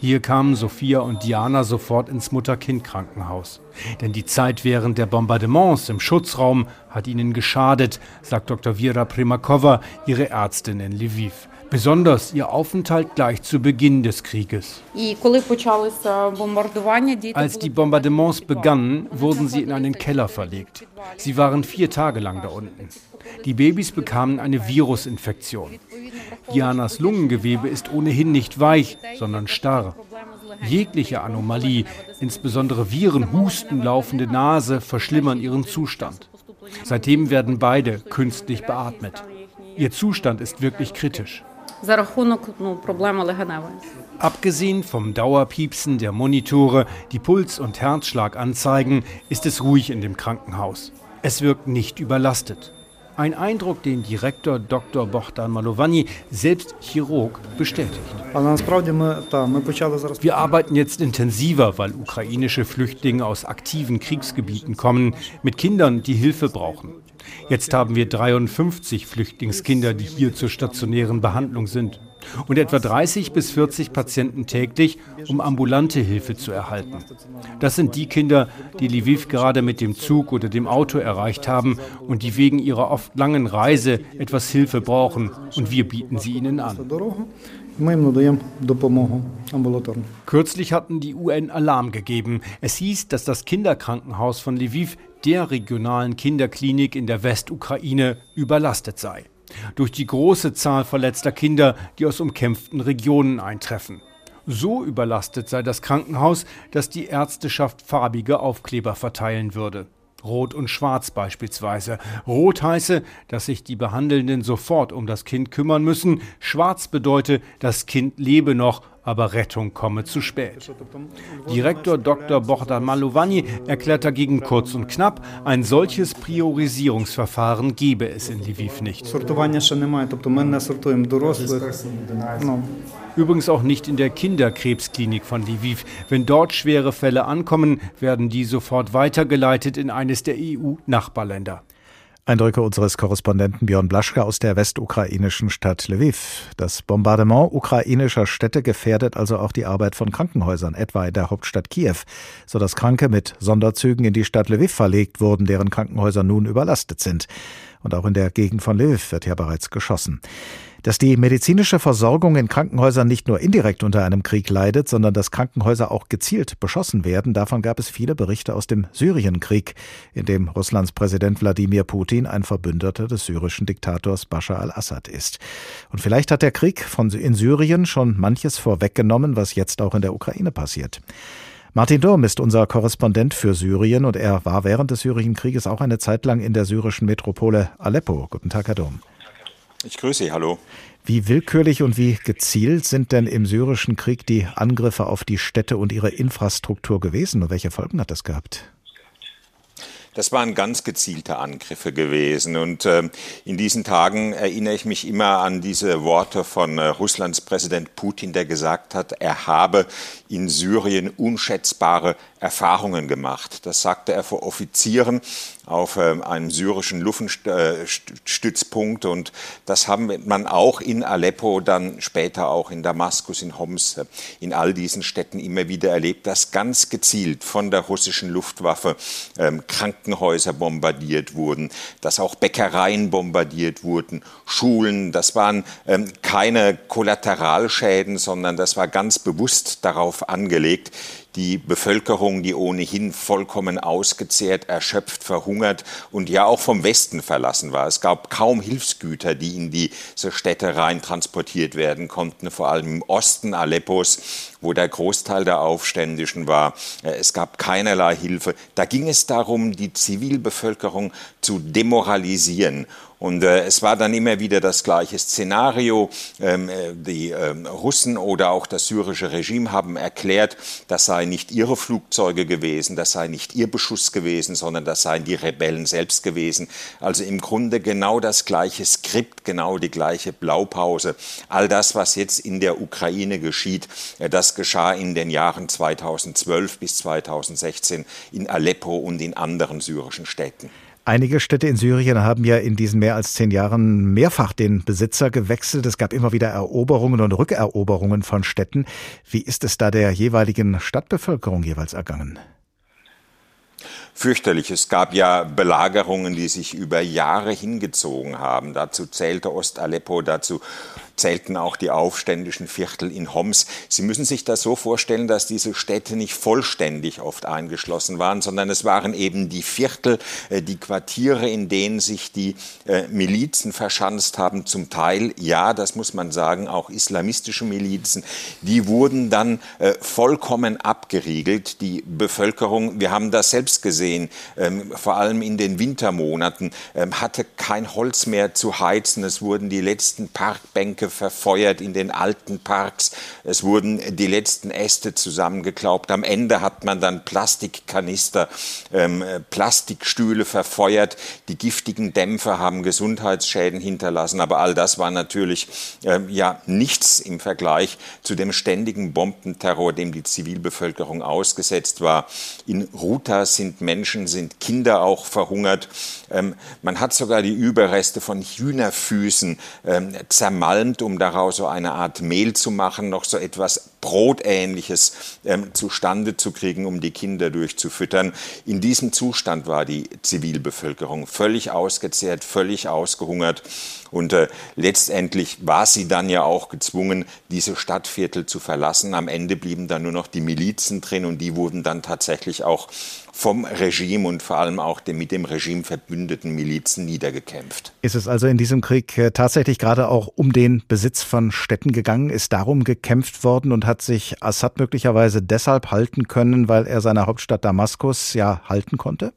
Hier kamen Sophia und Diana sofort ins Mutter-Kind-Krankenhaus. Denn die Zeit während der Bombardements im Schutzraum hat ihnen geschadet, sagt Dr. Vera Primakova, ihre Ärztin in Lviv. Besonders ihr Aufenthalt gleich zu Beginn des Krieges. Als die Bombardements begannen, wurden sie in einen Keller verlegt. Sie waren vier Tage lang da unten. Die Babys bekamen eine Virusinfektion. Dianas Lungengewebe ist ohnehin nicht weich, sondern starr. Jegliche Anomalie, insbesondere Viren, Husten, laufende Nase, verschlimmern ihren Zustand. Seitdem werden beide künstlich beatmet. Ihr Zustand ist wirklich kritisch. Abgesehen vom Dauerpiepsen der Monitore, die Puls- und Herzschlag anzeigen, ist es ruhig in dem Krankenhaus. Es wirkt nicht überlastet. Ein Eindruck, den Direktor Dr. Bohdan Malovani, selbst Chirurg, bestätigt. Wir arbeiten jetzt intensiver, weil ukrainische Flüchtlinge aus aktiven Kriegsgebieten kommen, mit Kindern, die Hilfe brauchen. Jetzt haben wir 53 Flüchtlingskinder, die hier zur stationären Behandlung sind. Und etwa 30 bis 40 Patienten täglich, um ambulante Hilfe zu erhalten. Das sind die Kinder, die Lviv gerade mit dem Zug oder dem Auto erreicht haben und die wegen ihrer oft langen Reise etwas Hilfe brauchen. Und wir bieten sie ihnen an. Kürzlich hatten die UN Alarm gegeben. Es hieß, dass das Kinderkrankenhaus von Lviv der regionalen Kinderklinik in der Westukraine überlastet sei. Durch die große Zahl verletzter Kinder, die aus umkämpften Regionen eintreffen. So überlastet sei das Krankenhaus, dass die Ärzteschaft farbige Aufkleber verteilen würde. Rot und Schwarz beispielsweise. Rot heiße, dass sich die Behandelnden sofort um das Kind kümmern müssen. Schwarz bedeute, das Kind lebe noch, aber Rettung komme zu spät. Direktor Dr. Bohdan Malovani erklärt dagegen kurz und knapp, ein solches Priorisierungsverfahren gebe es in Lviv nicht. Übrigens auch nicht in der Kinderkrebsklinik von Lviv. Wenn dort schwere Fälle ankommen, werden die sofort weitergeleitet in eines der EU-Nachbarländer. Eindrücke unseres Korrespondenten Björn Blaschke aus der westukrainischen Stadt Lviv. Das Bombardement ukrainischer Städte gefährdet also auch die Arbeit von Krankenhäusern, etwa in der Hauptstadt Kiew, sodass Kranke mit Sonderzügen in die Stadt Lviv verlegt wurden, deren Krankenhäuser nun überlastet sind. Und auch in der Gegend von Lviv wird ja bereits geschossen. Dass die medizinische Versorgung in Krankenhäusern nicht nur indirekt unter einem Krieg leidet, sondern dass Krankenhäuser auch gezielt beschossen werden, davon gab es viele Berichte aus dem Syrienkrieg, in dem Russlands Präsident Wladimir Putin ein Verbündeter des syrischen Diktators Bashar al-Assad ist. Und vielleicht hat der Krieg von in Syrien schon manches vorweggenommen, was jetzt auch in der Ukraine passiert. Martin Durm ist unser Korrespondent für Syrien und er war während des Syrienkrieges auch eine Zeit lang in der syrischen Metropole Aleppo. Guten Tag, Herr Durm. Ich grüße Sie, hallo. Wie willkürlich und wie gezielt sind denn im syrischen Krieg die Angriffe auf die Städte und ihre Infrastruktur gewesen und welche Folgen hat das gehabt? Das waren ganz gezielte Angriffe gewesen. Und äh, in diesen Tagen erinnere ich mich immer an diese Worte von äh, Russlands Präsident Putin, der gesagt hat, er habe in Syrien unschätzbare Erfahrungen gemacht. Das sagte er vor Offizieren auf äh, einem syrischen Luftstützpunkt und das haben man auch in Aleppo, dann später auch in Damaskus, in Homs, äh, in all diesen Städten immer wieder erlebt, dass ganz gezielt von der russischen Luftwaffe ähm, Krankenhäuser bombardiert wurden, dass auch Bäckereien bombardiert wurden, Schulen. Das waren ähm, keine Kollateralschäden, sondern das war ganz bewusst darauf angelegt, die Bevölkerung, die ohnehin vollkommen ausgezehrt, erschöpft, verhungert und ja auch vom Westen verlassen war. Es gab kaum Hilfsgüter, die in diese Städte rein transportiert werden konnten, vor allem im Osten Aleppos, wo der Großteil der Aufständischen war. Äh, es gab keinerlei Hilfe. Da ging es darum, die Zivilbevölkerung zu demoralisieren Und äh, es war dann immer wieder das gleiche Szenario. Ähm, äh, die ähm, Russen oder auch das syrische Regime haben erklärt, das seien nicht ihre Flugzeuge gewesen, das sei nicht ihr Beschuss gewesen, sondern das seien die Rebellen selbst gewesen. Also im Grunde genau das gleiche Skript, genau die gleiche Blaupause. All das, was jetzt in der Ukraine geschieht, äh, das geschah in den Jahren 2012 bis 2016 in Aleppo und in anderen syrischen Städten. Einige Städte in Syrien haben ja in diesen mehr als zehn Jahren mehrfach den Besitzer gewechselt. Es gab immer wieder Eroberungen und Rückeroberungen von Städten. Wie ist es da der jeweiligen Stadtbevölkerung jeweils ergangen? fürchterlich. Es gab ja Belagerungen, die sich über Jahre hingezogen haben. Dazu zählte Ost-Aleppo, dazu zählten auch die aufständischen Viertel in Homs. Sie müssen sich das so vorstellen, dass diese Städte nicht vollständig oft eingeschlossen waren, sondern es waren eben die Viertel, äh, die Quartiere, in denen sich die äh, Milizen verschanzt haben, zum Teil, ja, das muss man sagen, auch islamistische Milizen, die wurden dann äh, vollkommen abgeriegelt. Die Bevölkerung, wir haben das selbst gesehen, ähm, vor allem in den Wintermonaten, ähm, hatte kein Holz mehr zu heizen. Es wurden die letzten Parkbänke verfeuert in den alten Parks. Es wurden die letzten Äste zusammengeklaubt. Am Ende hat man dann Plastikkanister, ähm, Plastikstühle verfeuert. Die giftigen Dämpfe haben Gesundheitsschäden hinterlassen. Aber all das war natürlich ähm, ja nichts im Vergleich zu dem ständigen Bombenterror, dem die Zivilbevölkerung ausgesetzt war. In Ruta sind Menschen, sind Kinder auch verhungert. Ähm, man hat sogar die Überreste von Hühnerfüßen ähm, zermalmt nimmt, um daraus so eine Art Mehl zu machen, noch so etwas Brotähnliches ähm, zustande zu kriegen, um die Kinder durchzufüttern. In diesem Zustand war die Zivilbevölkerung völlig ausgezehrt, völlig ausgehungert. Und äh, letztendlich war sie dann ja auch gezwungen, diese Stadtviertel zu verlassen. Am Ende blieben dann nur noch die Milizen drin und die wurden dann tatsächlich auch vom Regime und vor allem auch den mit dem Regime verbündeten Milizen niedergekämpft. Ist es also in diesem Krieg äh, tatsächlich gerade auch um den Besitz von Städten gegangen? Ist darum gekämpft worden und hat sich Assad möglicherweise deshalb halten können, weil er seine Hauptstadt Damaskus ja halten konnte?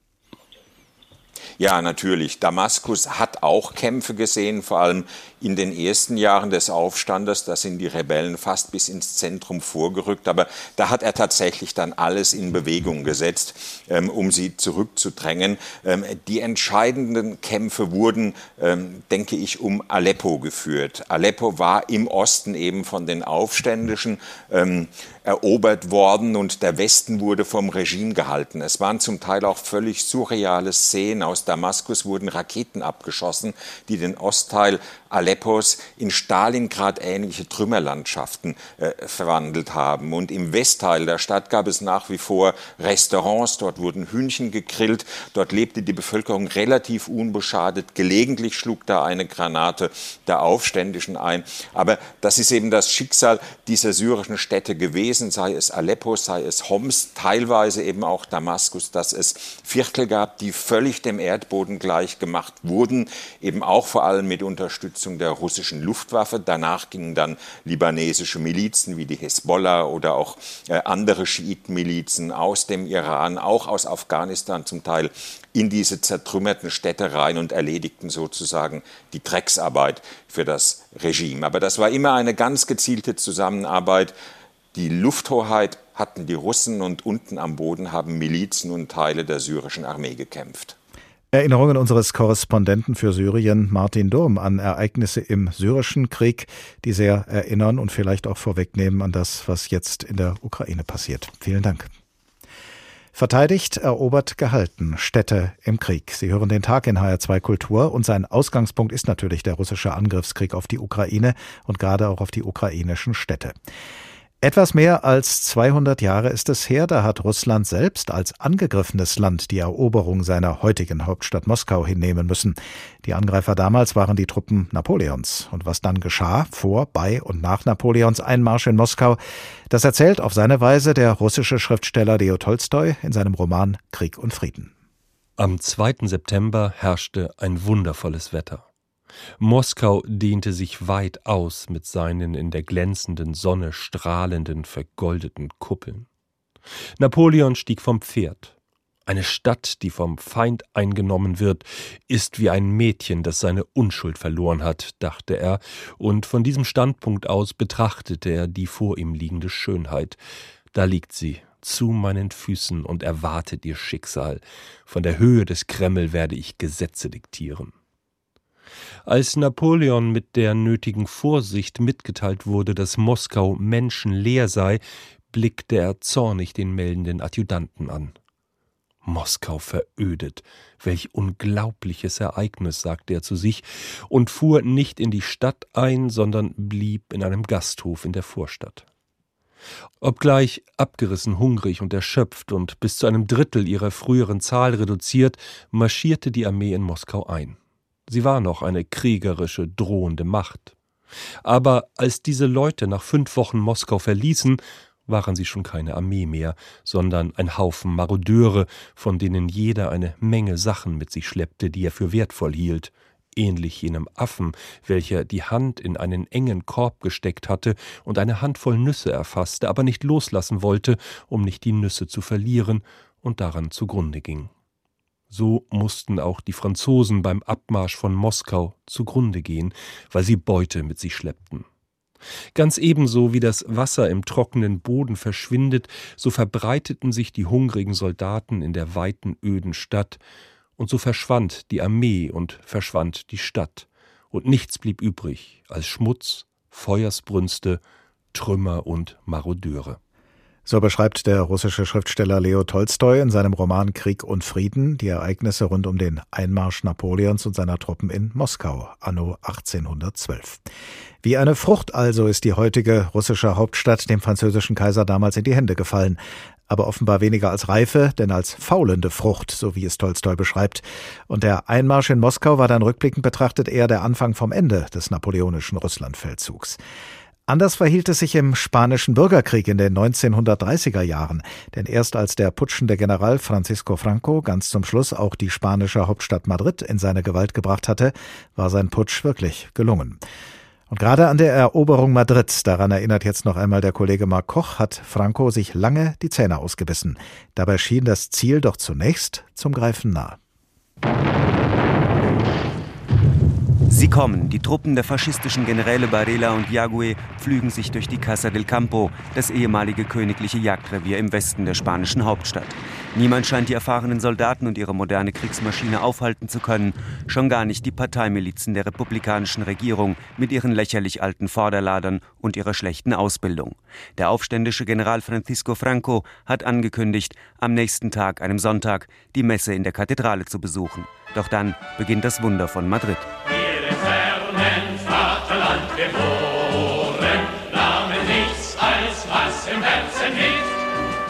Ja, natürlich. Damaskus hat auch Kämpfe gesehen, vor allem in den ersten Jahren des Aufstandes. Da sind die Rebellen fast bis ins Zentrum vorgerückt. Aber da hat er tatsächlich dann alles in Bewegung gesetzt, ähm, um sie zurückzudrängen. Ähm, die entscheidenden Kämpfe wurden, ähm, denke ich, um Aleppo geführt. Aleppo war im Osten eben von den Aufständischen erobert worden und der Westen wurde vom Regime gehalten. Es waren zum Teil auch völlig surreale Szenen. Aus Damaskus wurden Raketen abgeschossen, die den Ostteil Aleppos in Stalingrad ähnliche Trümmerlandschaften äh, verwandelt haben. Und im Westteil der Stadt gab es nach wie vor Restaurants, dort wurden Hühnchen gegrillt, dort lebte die Bevölkerung relativ unbeschadet. Gelegentlich schlug da eine Granate der Aufständischen ein. Aber das ist eben das Schicksal dieser syrischen Städte gewesen, sei es Aleppo, sei es Homs, teilweise eben auch Damaskus, dass es Viertel gab, die völlig dem Erdboden gleich gemacht wurden, eben auch vor allem mit Unterstützung Unterstützung der russischen Luftwaffe. Danach gingen dann libanesische Milizen wie die Hezbollah oder auch äh, andere Schiitenmilizen aus dem Iran, auch aus Afghanistan zum Teil in diese zertrümmerten Städte rein und erledigten sozusagen die Drecksarbeit für das Regime. Aber das war immer eine ganz gezielte Zusammenarbeit. Die Lufthoheit hatten die Russen und unten am Boden haben Milizen und Teile der syrischen Armee gekämpft. Erinnerungen unseres Korrespondenten für Syrien, Martin Durm, an Ereignisse im syrischen Krieg, die sehr erinnern und vielleicht auch vorwegnehmen an das, was jetzt in der Ukraine passiert. Vielen Dank. Verteidigt, erobert, gehalten. Städte im Krieg. Sie hören den Tag in HR2 Kultur und sein Ausgangspunkt ist natürlich der russische Angriffskrieg auf die Ukraine und gerade auch auf die ukrainischen Städte. Etwas mehr als 200 Jahre ist es her, da hat Russland selbst als angegriffenes Land die Eroberung seiner heutigen Hauptstadt Moskau hinnehmen müssen. Die Angreifer damals waren die Truppen Napoleons. Und was dann geschah, vor, bei und nach Napoleons Einmarsch in Moskau, das erzählt auf seine Weise der russische Schriftsteller Leo Tolstoi in seinem Roman Krieg und Frieden. Am 2. September herrschte ein wundervolles Wetter. Moskau dehnte sich weit aus mit seinen in der glänzenden Sonne strahlenden, vergoldeten Kuppeln. Napoleon stieg vom Pferd. Eine Stadt, die vom Feind eingenommen wird, ist wie ein Mädchen, das seine Unschuld verloren hat, dachte er, und von diesem Standpunkt aus betrachtete er die vor ihm liegende Schönheit. Da liegt sie, zu meinen Füßen und erwartet ihr Schicksal. Von der Höhe des Kreml werde ich Gesetze diktieren. Als Napoleon mit der nötigen Vorsicht mitgeteilt wurde, dass Moskau menschenleer sei, blickte er zornig den meldenden Adjutanten an. Moskau verödet. Welch unglaubliches Ereignis, sagte er zu sich und fuhr nicht in die Stadt ein, sondern blieb in einem Gasthof in der Vorstadt. Obgleich abgerissen, hungrig und erschöpft und bis zu einem Drittel ihrer früheren Zahl reduziert, marschierte die Armee in Moskau ein. Sie war noch eine kriegerische, drohende Macht. Aber als diese Leute nach fünf Wochen Moskau verließen, waren sie schon keine Armee mehr, sondern ein Haufen Marodeure, von denen jeder eine Menge Sachen mit sich schleppte, die er für wertvoll hielt, ähnlich jenem Affen, welcher die Hand in einen engen Korb gesteckt hatte und eine Handvoll Nüsse erfasste, aber nicht loslassen wollte, um nicht die Nüsse zu verlieren, und daran zugrunde ging. So mussten auch die Franzosen beim Abmarsch von Moskau zugrunde gehen, weil sie Beute mit sich schleppten. Ganz ebenso wie das Wasser im trockenen Boden verschwindet, so verbreiteten sich die hungrigen Soldaten in der weiten öden Stadt, und so verschwand die Armee und verschwand die Stadt, und nichts blieb übrig als Schmutz, Feuersbrünste, Trümmer und Marodeure. So beschreibt der russische Schriftsteller Leo Tolstoi in seinem Roman Krieg und Frieden die Ereignisse rund um den Einmarsch Napoleons und seiner Truppen in Moskau anno 1812. Wie eine Frucht also ist die heutige russische Hauptstadt dem französischen Kaiser damals in die Hände gefallen, aber offenbar weniger als reife, denn als faulende Frucht, so wie es Tolstoi beschreibt. Und der Einmarsch in Moskau war dann rückblickend betrachtet eher der Anfang vom Ende des napoleonischen Russlandfeldzugs. Anders verhielt es sich im spanischen Bürgerkrieg in den 1930er Jahren, denn erst als der putschende General Francisco Franco ganz zum Schluss auch die spanische Hauptstadt Madrid in seine Gewalt gebracht hatte, war sein Putsch wirklich gelungen. Und gerade an der Eroberung Madrids, daran erinnert jetzt noch einmal der Kollege Mark Koch, hat Franco sich lange die Zähne ausgebissen. Dabei schien das Ziel doch zunächst zum Greifen nah. Sie kommen. Die Truppen der faschistischen Generäle Barela und Yagüe pflügen sich durch die Casa del Campo, das ehemalige königliche Jagdrevier im Westen der spanischen Hauptstadt. Niemand scheint die erfahrenen Soldaten und ihre moderne Kriegsmaschine aufhalten zu können, schon gar nicht die Parteimilizen der republikanischen Regierung mit ihren lächerlich alten Vorderladern und ihrer schlechten Ausbildung. Der aufständische General Francisco Franco hat angekündigt, am nächsten Tag, einem Sonntag, die Messe in der Kathedrale zu besuchen. Doch dann beginnt das Wunder von Madrid.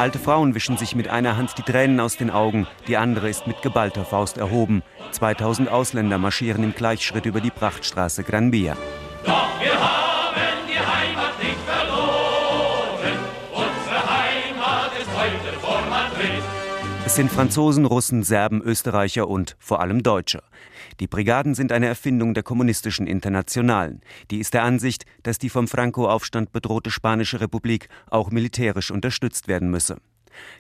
Alte Frauen wischen sich mit einer Hand die Tränen aus den Augen, die andere ist mit geballter Faust erhoben. 2000 Ausländer marschieren im Gleichschritt über die Prachtstraße Gran Via. Doch wir haben die Heimat nicht verloren. Unsere Heimat ist heute vor Madrid. Es sind Franzosen, Russen, Serben, Österreicher und vor allem Deutsche. Die Brigaden sind eine Erfindung der kommunistischen Internationalen. Die ist der Ansicht, dass die vom Franco-Aufstand bedrohte Spanische Republik auch militärisch unterstützt werden müsse.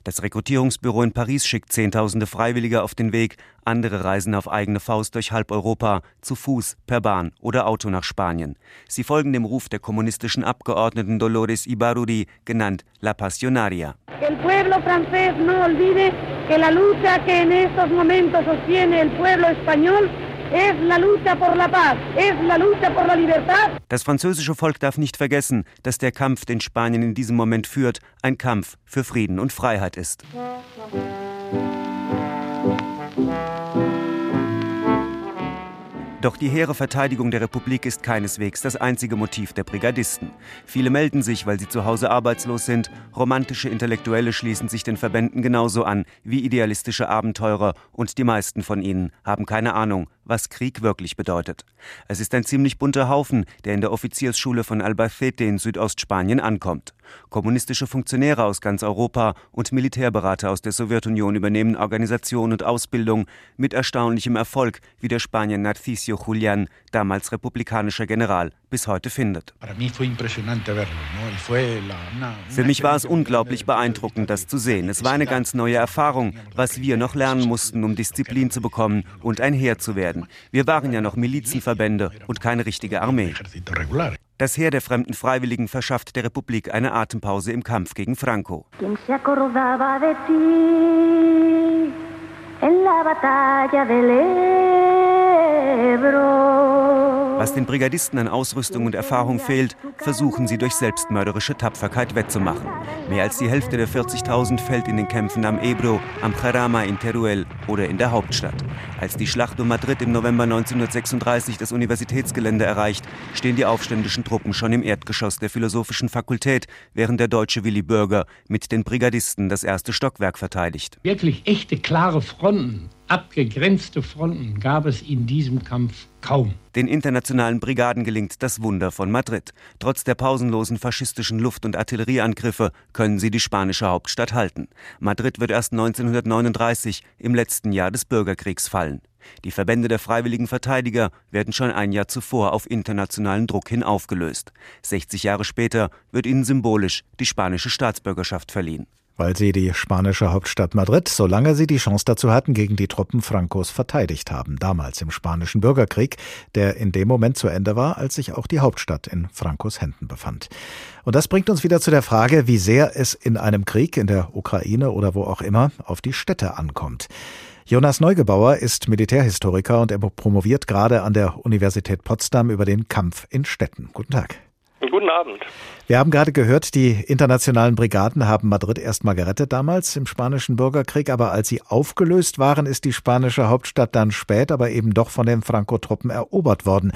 Das Rekrutierungsbüro in Paris schickt Zehntausende Freiwillige auf den Weg, andere reisen auf eigene Faust durch halb Europa, zu Fuß, per Bahn oder Auto nach Spanien. Sie folgen dem Ruf der kommunistischen Abgeordneten Dolores Ibaruri, genannt La Pasionaria. El das französische Volk darf nicht vergessen, dass der Kampf, den Spanien in diesem Moment führt, ein Kampf für Frieden und Freiheit ist. Doch die hehre Verteidigung der Republik ist keineswegs das einzige Motiv der Brigadisten. Viele melden sich, weil sie zu Hause arbeitslos sind. Romantische Intellektuelle schließen sich den Verbänden genauso an wie idealistische Abenteurer und die meisten von ihnen haben keine Ahnung, was Krieg wirklich bedeutet. Es ist ein ziemlich bunter Haufen, der in der Offiziersschule von Albacete in Südostspanien ankommt. Kommunistische Funktionäre aus ganz Europa und Militärberater aus der Sowjetunion übernehmen Organisation und Ausbildung mit erstaunlichem Erfolg, wie der Spanier Narcisio Julian, damals republikanischer General, bis heute findet. Für mich war es unglaublich beeindruckend, das zu sehen. Es war eine ganz neue Erfahrung, was wir noch lernen mussten, um Disziplin zu bekommen und ein Heer zu werden. Wir waren ja noch Milizenverbände und keine richtige Armee. Das Heer der fremden Freiwilligen verschafft der Republik eine Atempause im Kampf gegen Franco. Was den Brigadisten an Ausrüstung und Erfahrung fehlt, versuchen sie durch selbstmörderische Tapferkeit wettzumachen. Mehr als die Hälfte der 40.000 fällt in den Kämpfen am Ebro, am Jarama in Teruel oder in der Hauptstadt. Als die Schlacht um Madrid im November 1936 das Universitätsgelände erreicht, stehen die aufständischen Truppen schon im Erdgeschoss der Philosophischen Fakultät, während der deutsche Willy Bürger mit den Brigadisten das erste Stockwerk verteidigt. Wirklich echte, klare Fronten abgegrenzte Fronten gab es in diesem Kampf kaum. Den internationalen Brigaden gelingt das Wunder von Madrid. Trotz der pausenlosen faschistischen Luft- und Artillerieangriffe können sie die spanische Hauptstadt halten. Madrid wird erst 1939, im letzten Jahr des Bürgerkriegs, fallen. Die Verbände der freiwilligen Verteidiger werden schon ein Jahr zuvor auf internationalen Druck hin aufgelöst. 60 Jahre später wird ihnen symbolisch die spanische Staatsbürgerschaft verliehen weil sie die spanische Hauptstadt Madrid, solange sie die Chance dazu hatten, gegen die Truppen Francos verteidigt haben, damals im spanischen Bürgerkrieg, der in dem Moment zu Ende war, als sich auch die Hauptstadt in Francos Händen befand. Und das bringt uns wieder zu der Frage, wie sehr es in einem Krieg in der Ukraine oder wo auch immer auf die Städte ankommt. Jonas Neugebauer ist Militärhistoriker und er promoviert gerade an der Universität Potsdam über den Kampf in Städten. Guten Tag. Guten Abend. Wir haben gerade gehört, die internationalen Brigaden haben Madrid erstmal gerettet damals im spanischen Bürgerkrieg, aber als sie aufgelöst waren, ist die spanische Hauptstadt dann spät, aber eben doch von den Franco-Truppen erobert worden.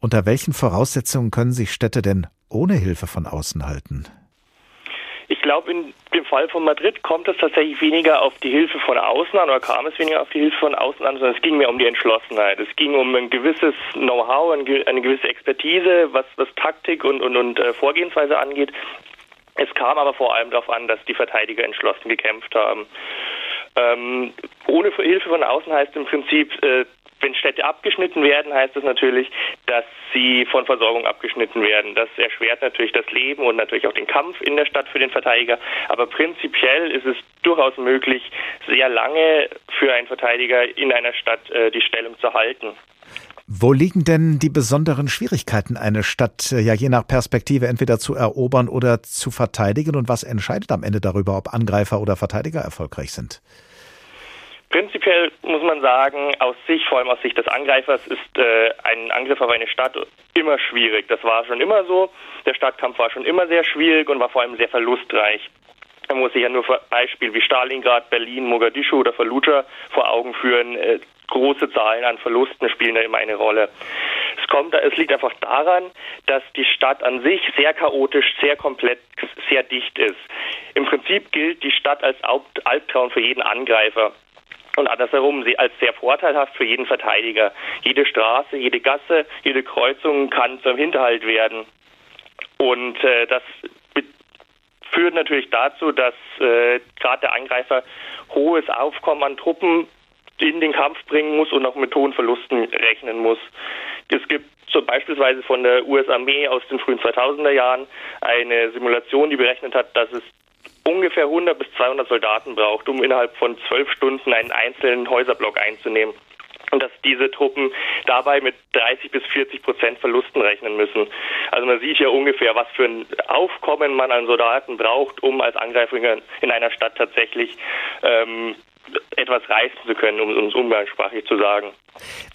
Unter welchen Voraussetzungen können sich Städte denn ohne Hilfe von außen halten? Ich glaube, in dem Fall von Madrid kommt es tatsächlich weniger auf die Hilfe von außen an oder kam es weniger auf die Hilfe von außen an, sondern es ging mehr um die Entschlossenheit. Es ging um ein gewisses Know-how, eine gewisse Expertise, was, was Taktik und, und, und äh, Vorgehensweise angeht. Es kam aber vor allem darauf an, dass die Verteidiger entschlossen gekämpft haben. Ähm, ohne Hilfe von außen heißt im Prinzip, äh, wenn Städte abgeschnitten werden, heißt das natürlich, dass sie von Versorgung abgeschnitten werden. Das erschwert natürlich das Leben und natürlich auch den Kampf in der Stadt für den Verteidiger. Aber prinzipiell ist es durchaus möglich, sehr lange für einen Verteidiger in einer Stadt äh, die Stellung zu halten. Wo liegen denn die besonderen Schwierigkeiten, eine Stadt äh, ja je nach Perspektive entweder zu erobern oder zu verteidigen? Und was entscheidet am Ende darüber, ob Angreifer oder Verteidiger erfolgreich sind? Prinzipiell muss man sagen, aus Sicht, vor allem aus Sicht des Angreifers, ist äh, ein Angriff auf eine Stadt immer schwierig. Das war schon immer so. Der Stadtkampf war schon immer sehr schwierig und war vor allem sehr verlustreich. Man muss sich ja nur Beispiele wie Stalingrad, Berlin, Mogadischu oder Fallujah vor Augen führen. Große Zahlen an Verlusten spielen da immer eine Rolle. Es kommt, es liegt einfach daran, dass die Stadt an sich sehr chaotisch, sehr komplex, sehr dicht ist. Im Prinzip gilt die Stadt als Albtraum für jeden Angreifer und andersherum als sehr vorteilhaft für jeden Verteidiger. Jede Straße, jede Gasse, jede Kreuzung kann zum Hinterhalt werden. Und äh, das führt natürlich dazu, dass äh, gerade der Angreifer hohes Aufkommen an Truppen in den Kampf bringen muss und auch mit hohen Verlusten rechnen muss. Es gibt so beispielsweise von der US-Armee aus den frühen 2000er Jahren eine Simulation, die berechnet hat, dass es ungefähr 100 bis 200 Soldaten braucht, um innerhalb von zwölf Stunden einen einzelnen Häuserblock einzunehmen. Und dass diese Truppen dabei mit 30 bis 40 Prozent Verlusten rechnen müssen. Also man sieht ja ungefähr, was für ein Aufkommen man an Soldaten braucht, um als Angreifer in einer Stadt tatsächlich ähm, etwas reißen zu können, um es umgangssprachlich zu sagen.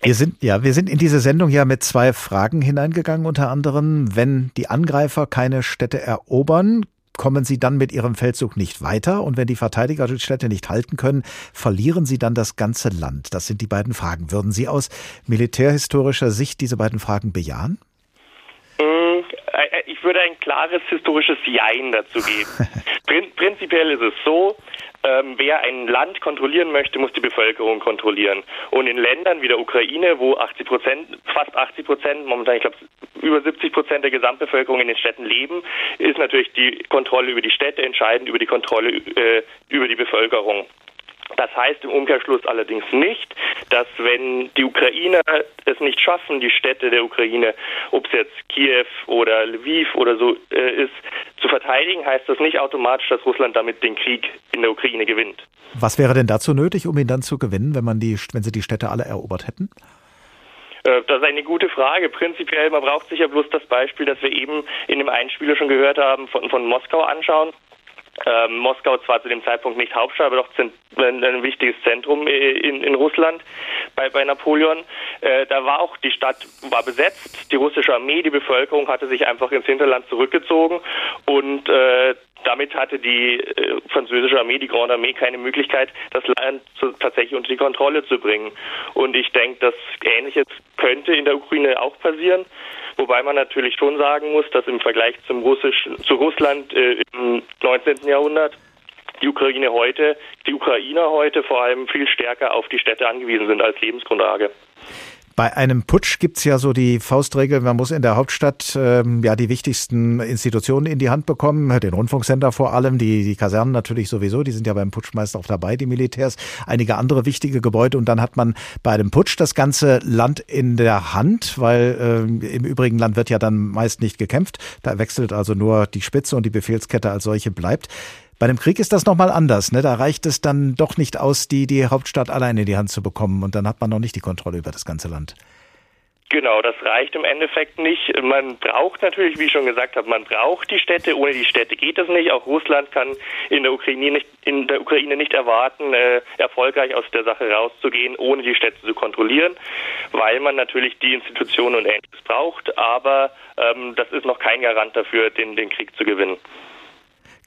Wir sind, ja, wir sind in diese Sendung ja mit zwei Fragen hineingegangen, unter anderem, wenn die Angreifer keine Städte erobern, kommen sie dann mit ihrem Feldzug nicht weiter und wenn die Verteidiger die Städte nicht halten können, verlieren sie dann das ganze Land? Das sind die beiden Fragen. Würden Sie aus militärhistorischer Sicht diese beiden Fragen bejahen? Ich würde ein klares historisches Jein dazu geben. *laughs* Prin prinzipiell ist es so, ähm, wer ein Land kontrollieren möchte, muss die Bevölkerung kontrollieren. Und in Ländern wie der Ukraine, wo 80 Prozent, fast 80 Prozent, momentan ich glaube über 70 Prozent der Gesamtbevölkerung in den Städten leben, ist natürlich die Kontrolle über die Städte entscheidend, über die Kontrolle äh, über die Bevölkerung. Das heißt im Umkehrschluss allerdings nicht, dass wenn die Ukrainer es nicht schaffen, die Städte der Ukraine, ob es jetzt Kiew oder Lviv oder so äh, ist, zu verteidigen, heißt das nicht automatisch, dass Russland damit den Krieg in der Ukraine gewinnt. Was wäre denn dazu nötig, um ihn dann zu gewinnen, wenn man die, wenn sie die Städte alle erobert hätten? Äh, das ist eine gute Frage. Prinzipiell, man braucht sich ja bloß das Beispiel, das wir eben in dem Einspieler schon gehört haben, von, von Moskau anschauen. Ähm, Moskau zwar zu dem Zeitpunkt nicht Hauptstadt, aber doch ein, ein wichtiges Zentrum in, in Russland bei, bei Napoleon. Äh, da war auch die Stadt war besetzt, die russische Armee, die Bevölkerung hatte sich einfach ins Hinterland zurückgezogen und äh, damit hatte die äh, französische Armee, die Grande Armee, keine Möglichkeit, das Land zu, tatsächlich unter die Kontrolle zu bringen. Und ich denke, das Ähnliches könnte in der Ukraine auch passieren. Wobei man natürlich schon sagen muss, dass im Vergleich zum Russischen, zu Russland äh, im 19. Jahrhundert die Ukraine heute, die Ukrainer heute vor allem viel stärker auf die Städte angewiesen sind als Lebensgrundlage. Bei einem Putsch gibt's ja so die Faustregel, man muss in der Hauptstadt ähm, ja die wichtigsten Institutionen in die Hand bekommen, den Rundfunksender vor allem, die, die Kasernen natürlich sowieso, die sind ja beim Putsch meist auch dabei, die Militärs, einige andere wichtige Gebäude. Und dann hat man bei dem Putsch das ganze Land in der Hand, weil ähm, im übrigen Land wird ja dann meist nicht gekämpft, da wechselt also nur die Spitze und die Befehlskette als solche bleibt. Bei dem Krieg ist das nochmal anders. Ne? Da reicht es dann doch nicht aus, die, die Hauptstadt alleine in die Hand zu bekommen. Und dann hat man noch nicht die Kontrolle über das ganze Land. Genau, das reicht im Endeffekt nicht. Man braucht natürlich, wie ich schon gesagt habe, man braucht die Städte. Ohne die Städte geht es nicht. Auch Russland kann in der Ukraine nicht, in der Ukraine nicht erwarten, äh, erfolgreich aus der Sache rauszugehen, ohne die Städte zu kontrollieren, weil man natürlich die Institutionen und Ähnliches braucht. Aber ähm, das ist noch kein Garant dafür, den, den Krieg zu gewinnen.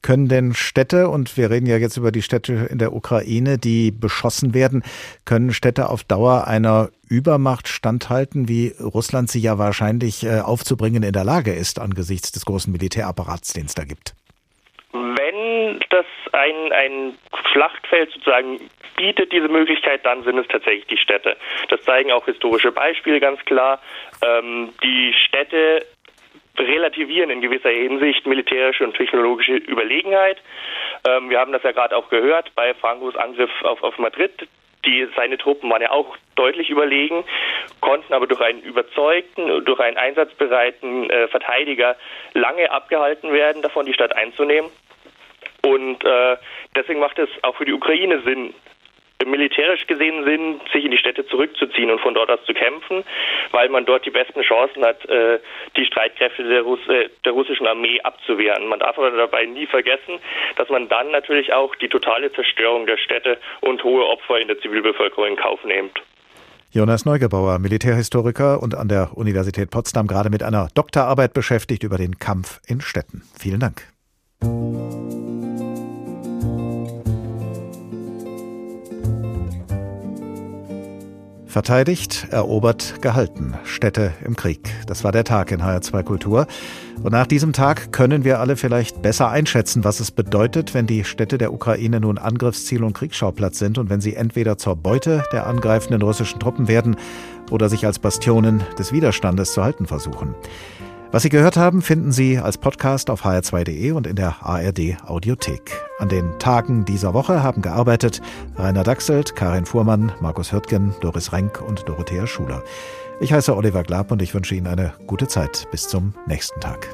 Können denn Städte, und wir reden ja jetzt über die Städte in der Ukraine, die beschossen werden, können Städte auf Dauer einer Übermacht standhalten, wie Russland sie ja wahrscheinlich äh, aufzubringen in der Lage ist angesichts des großen Militärapparats, den es da gibt? Wenn das ein, ein Schlachtfeld sozusagen bietet diese Möglichkeit, dann sind es tatsächlich die Städte. Das zeigen auch historische Beispiele ganz klar. Ähm, die Städte relativieren in gewisser Hinsicht militärische und technologische Überlegenheit. Ähm, wir haben das ja gerade auch gehört bei Francos Angriff auf, auf Madrid. Die, seine Truppen waren ja auch deutlich überlegen, konnten aber durch einen überzeugten, durch einen einsatzbereiten äh, Verteidiger lange abgehalten werden, davon die Stadt einzunehmen. Und äh, deswegen macht es auch für die Ukraine Sinn, militärisch gesehen sind, sich in die Städte zurückzuziehen und von dort aus zu kämpfen, weil man dort die besten Chancen hat, äh, die Streitkräfte der, Russ äh, der russischen Armee abzuwehren. Man darf aber dabei nie vergessen, dass man dann natürlich auch die totale Zerstörung der Städte und hohe Opfer in der Zivilbevölkerung in Kauf nimmt. Jonas Neugebauer, Militärhistoriker und an der Universität Potsdam gerade mit einer Doktorarbeit beschäftigt über den Kampf in Städten. Vielen Dank. Verteidigt, erobert, gehalten. Städte im Krieg. Das war der Tag in HR2 Kultur. Und nach diesem Tag können wir alle vielleicht besser einschätzen, was es bedeutet, wenn die Städte der Ukraine nun Angriffsziel und Kriegsschauplatz sind und wenn sie entweder zur Beute der angreifenden russischen Truppen werden oder sich als Bastionen des Widerstandes zu halten versuchen. Was Sie gehört haben, finden Sie als Podcast auf hr2.de und in der ARD Audiothek. An den Tagen dieser Woche haben gearbeitet Rainer Dachselt, Karin Fuhrmann, Markus Hürtgen, Doris Renk und Dorothea Schuler. Ich heiße Oliver Glab und ich wünsche Ihnen eine gute Zeit. Bis zum nächsten Tag.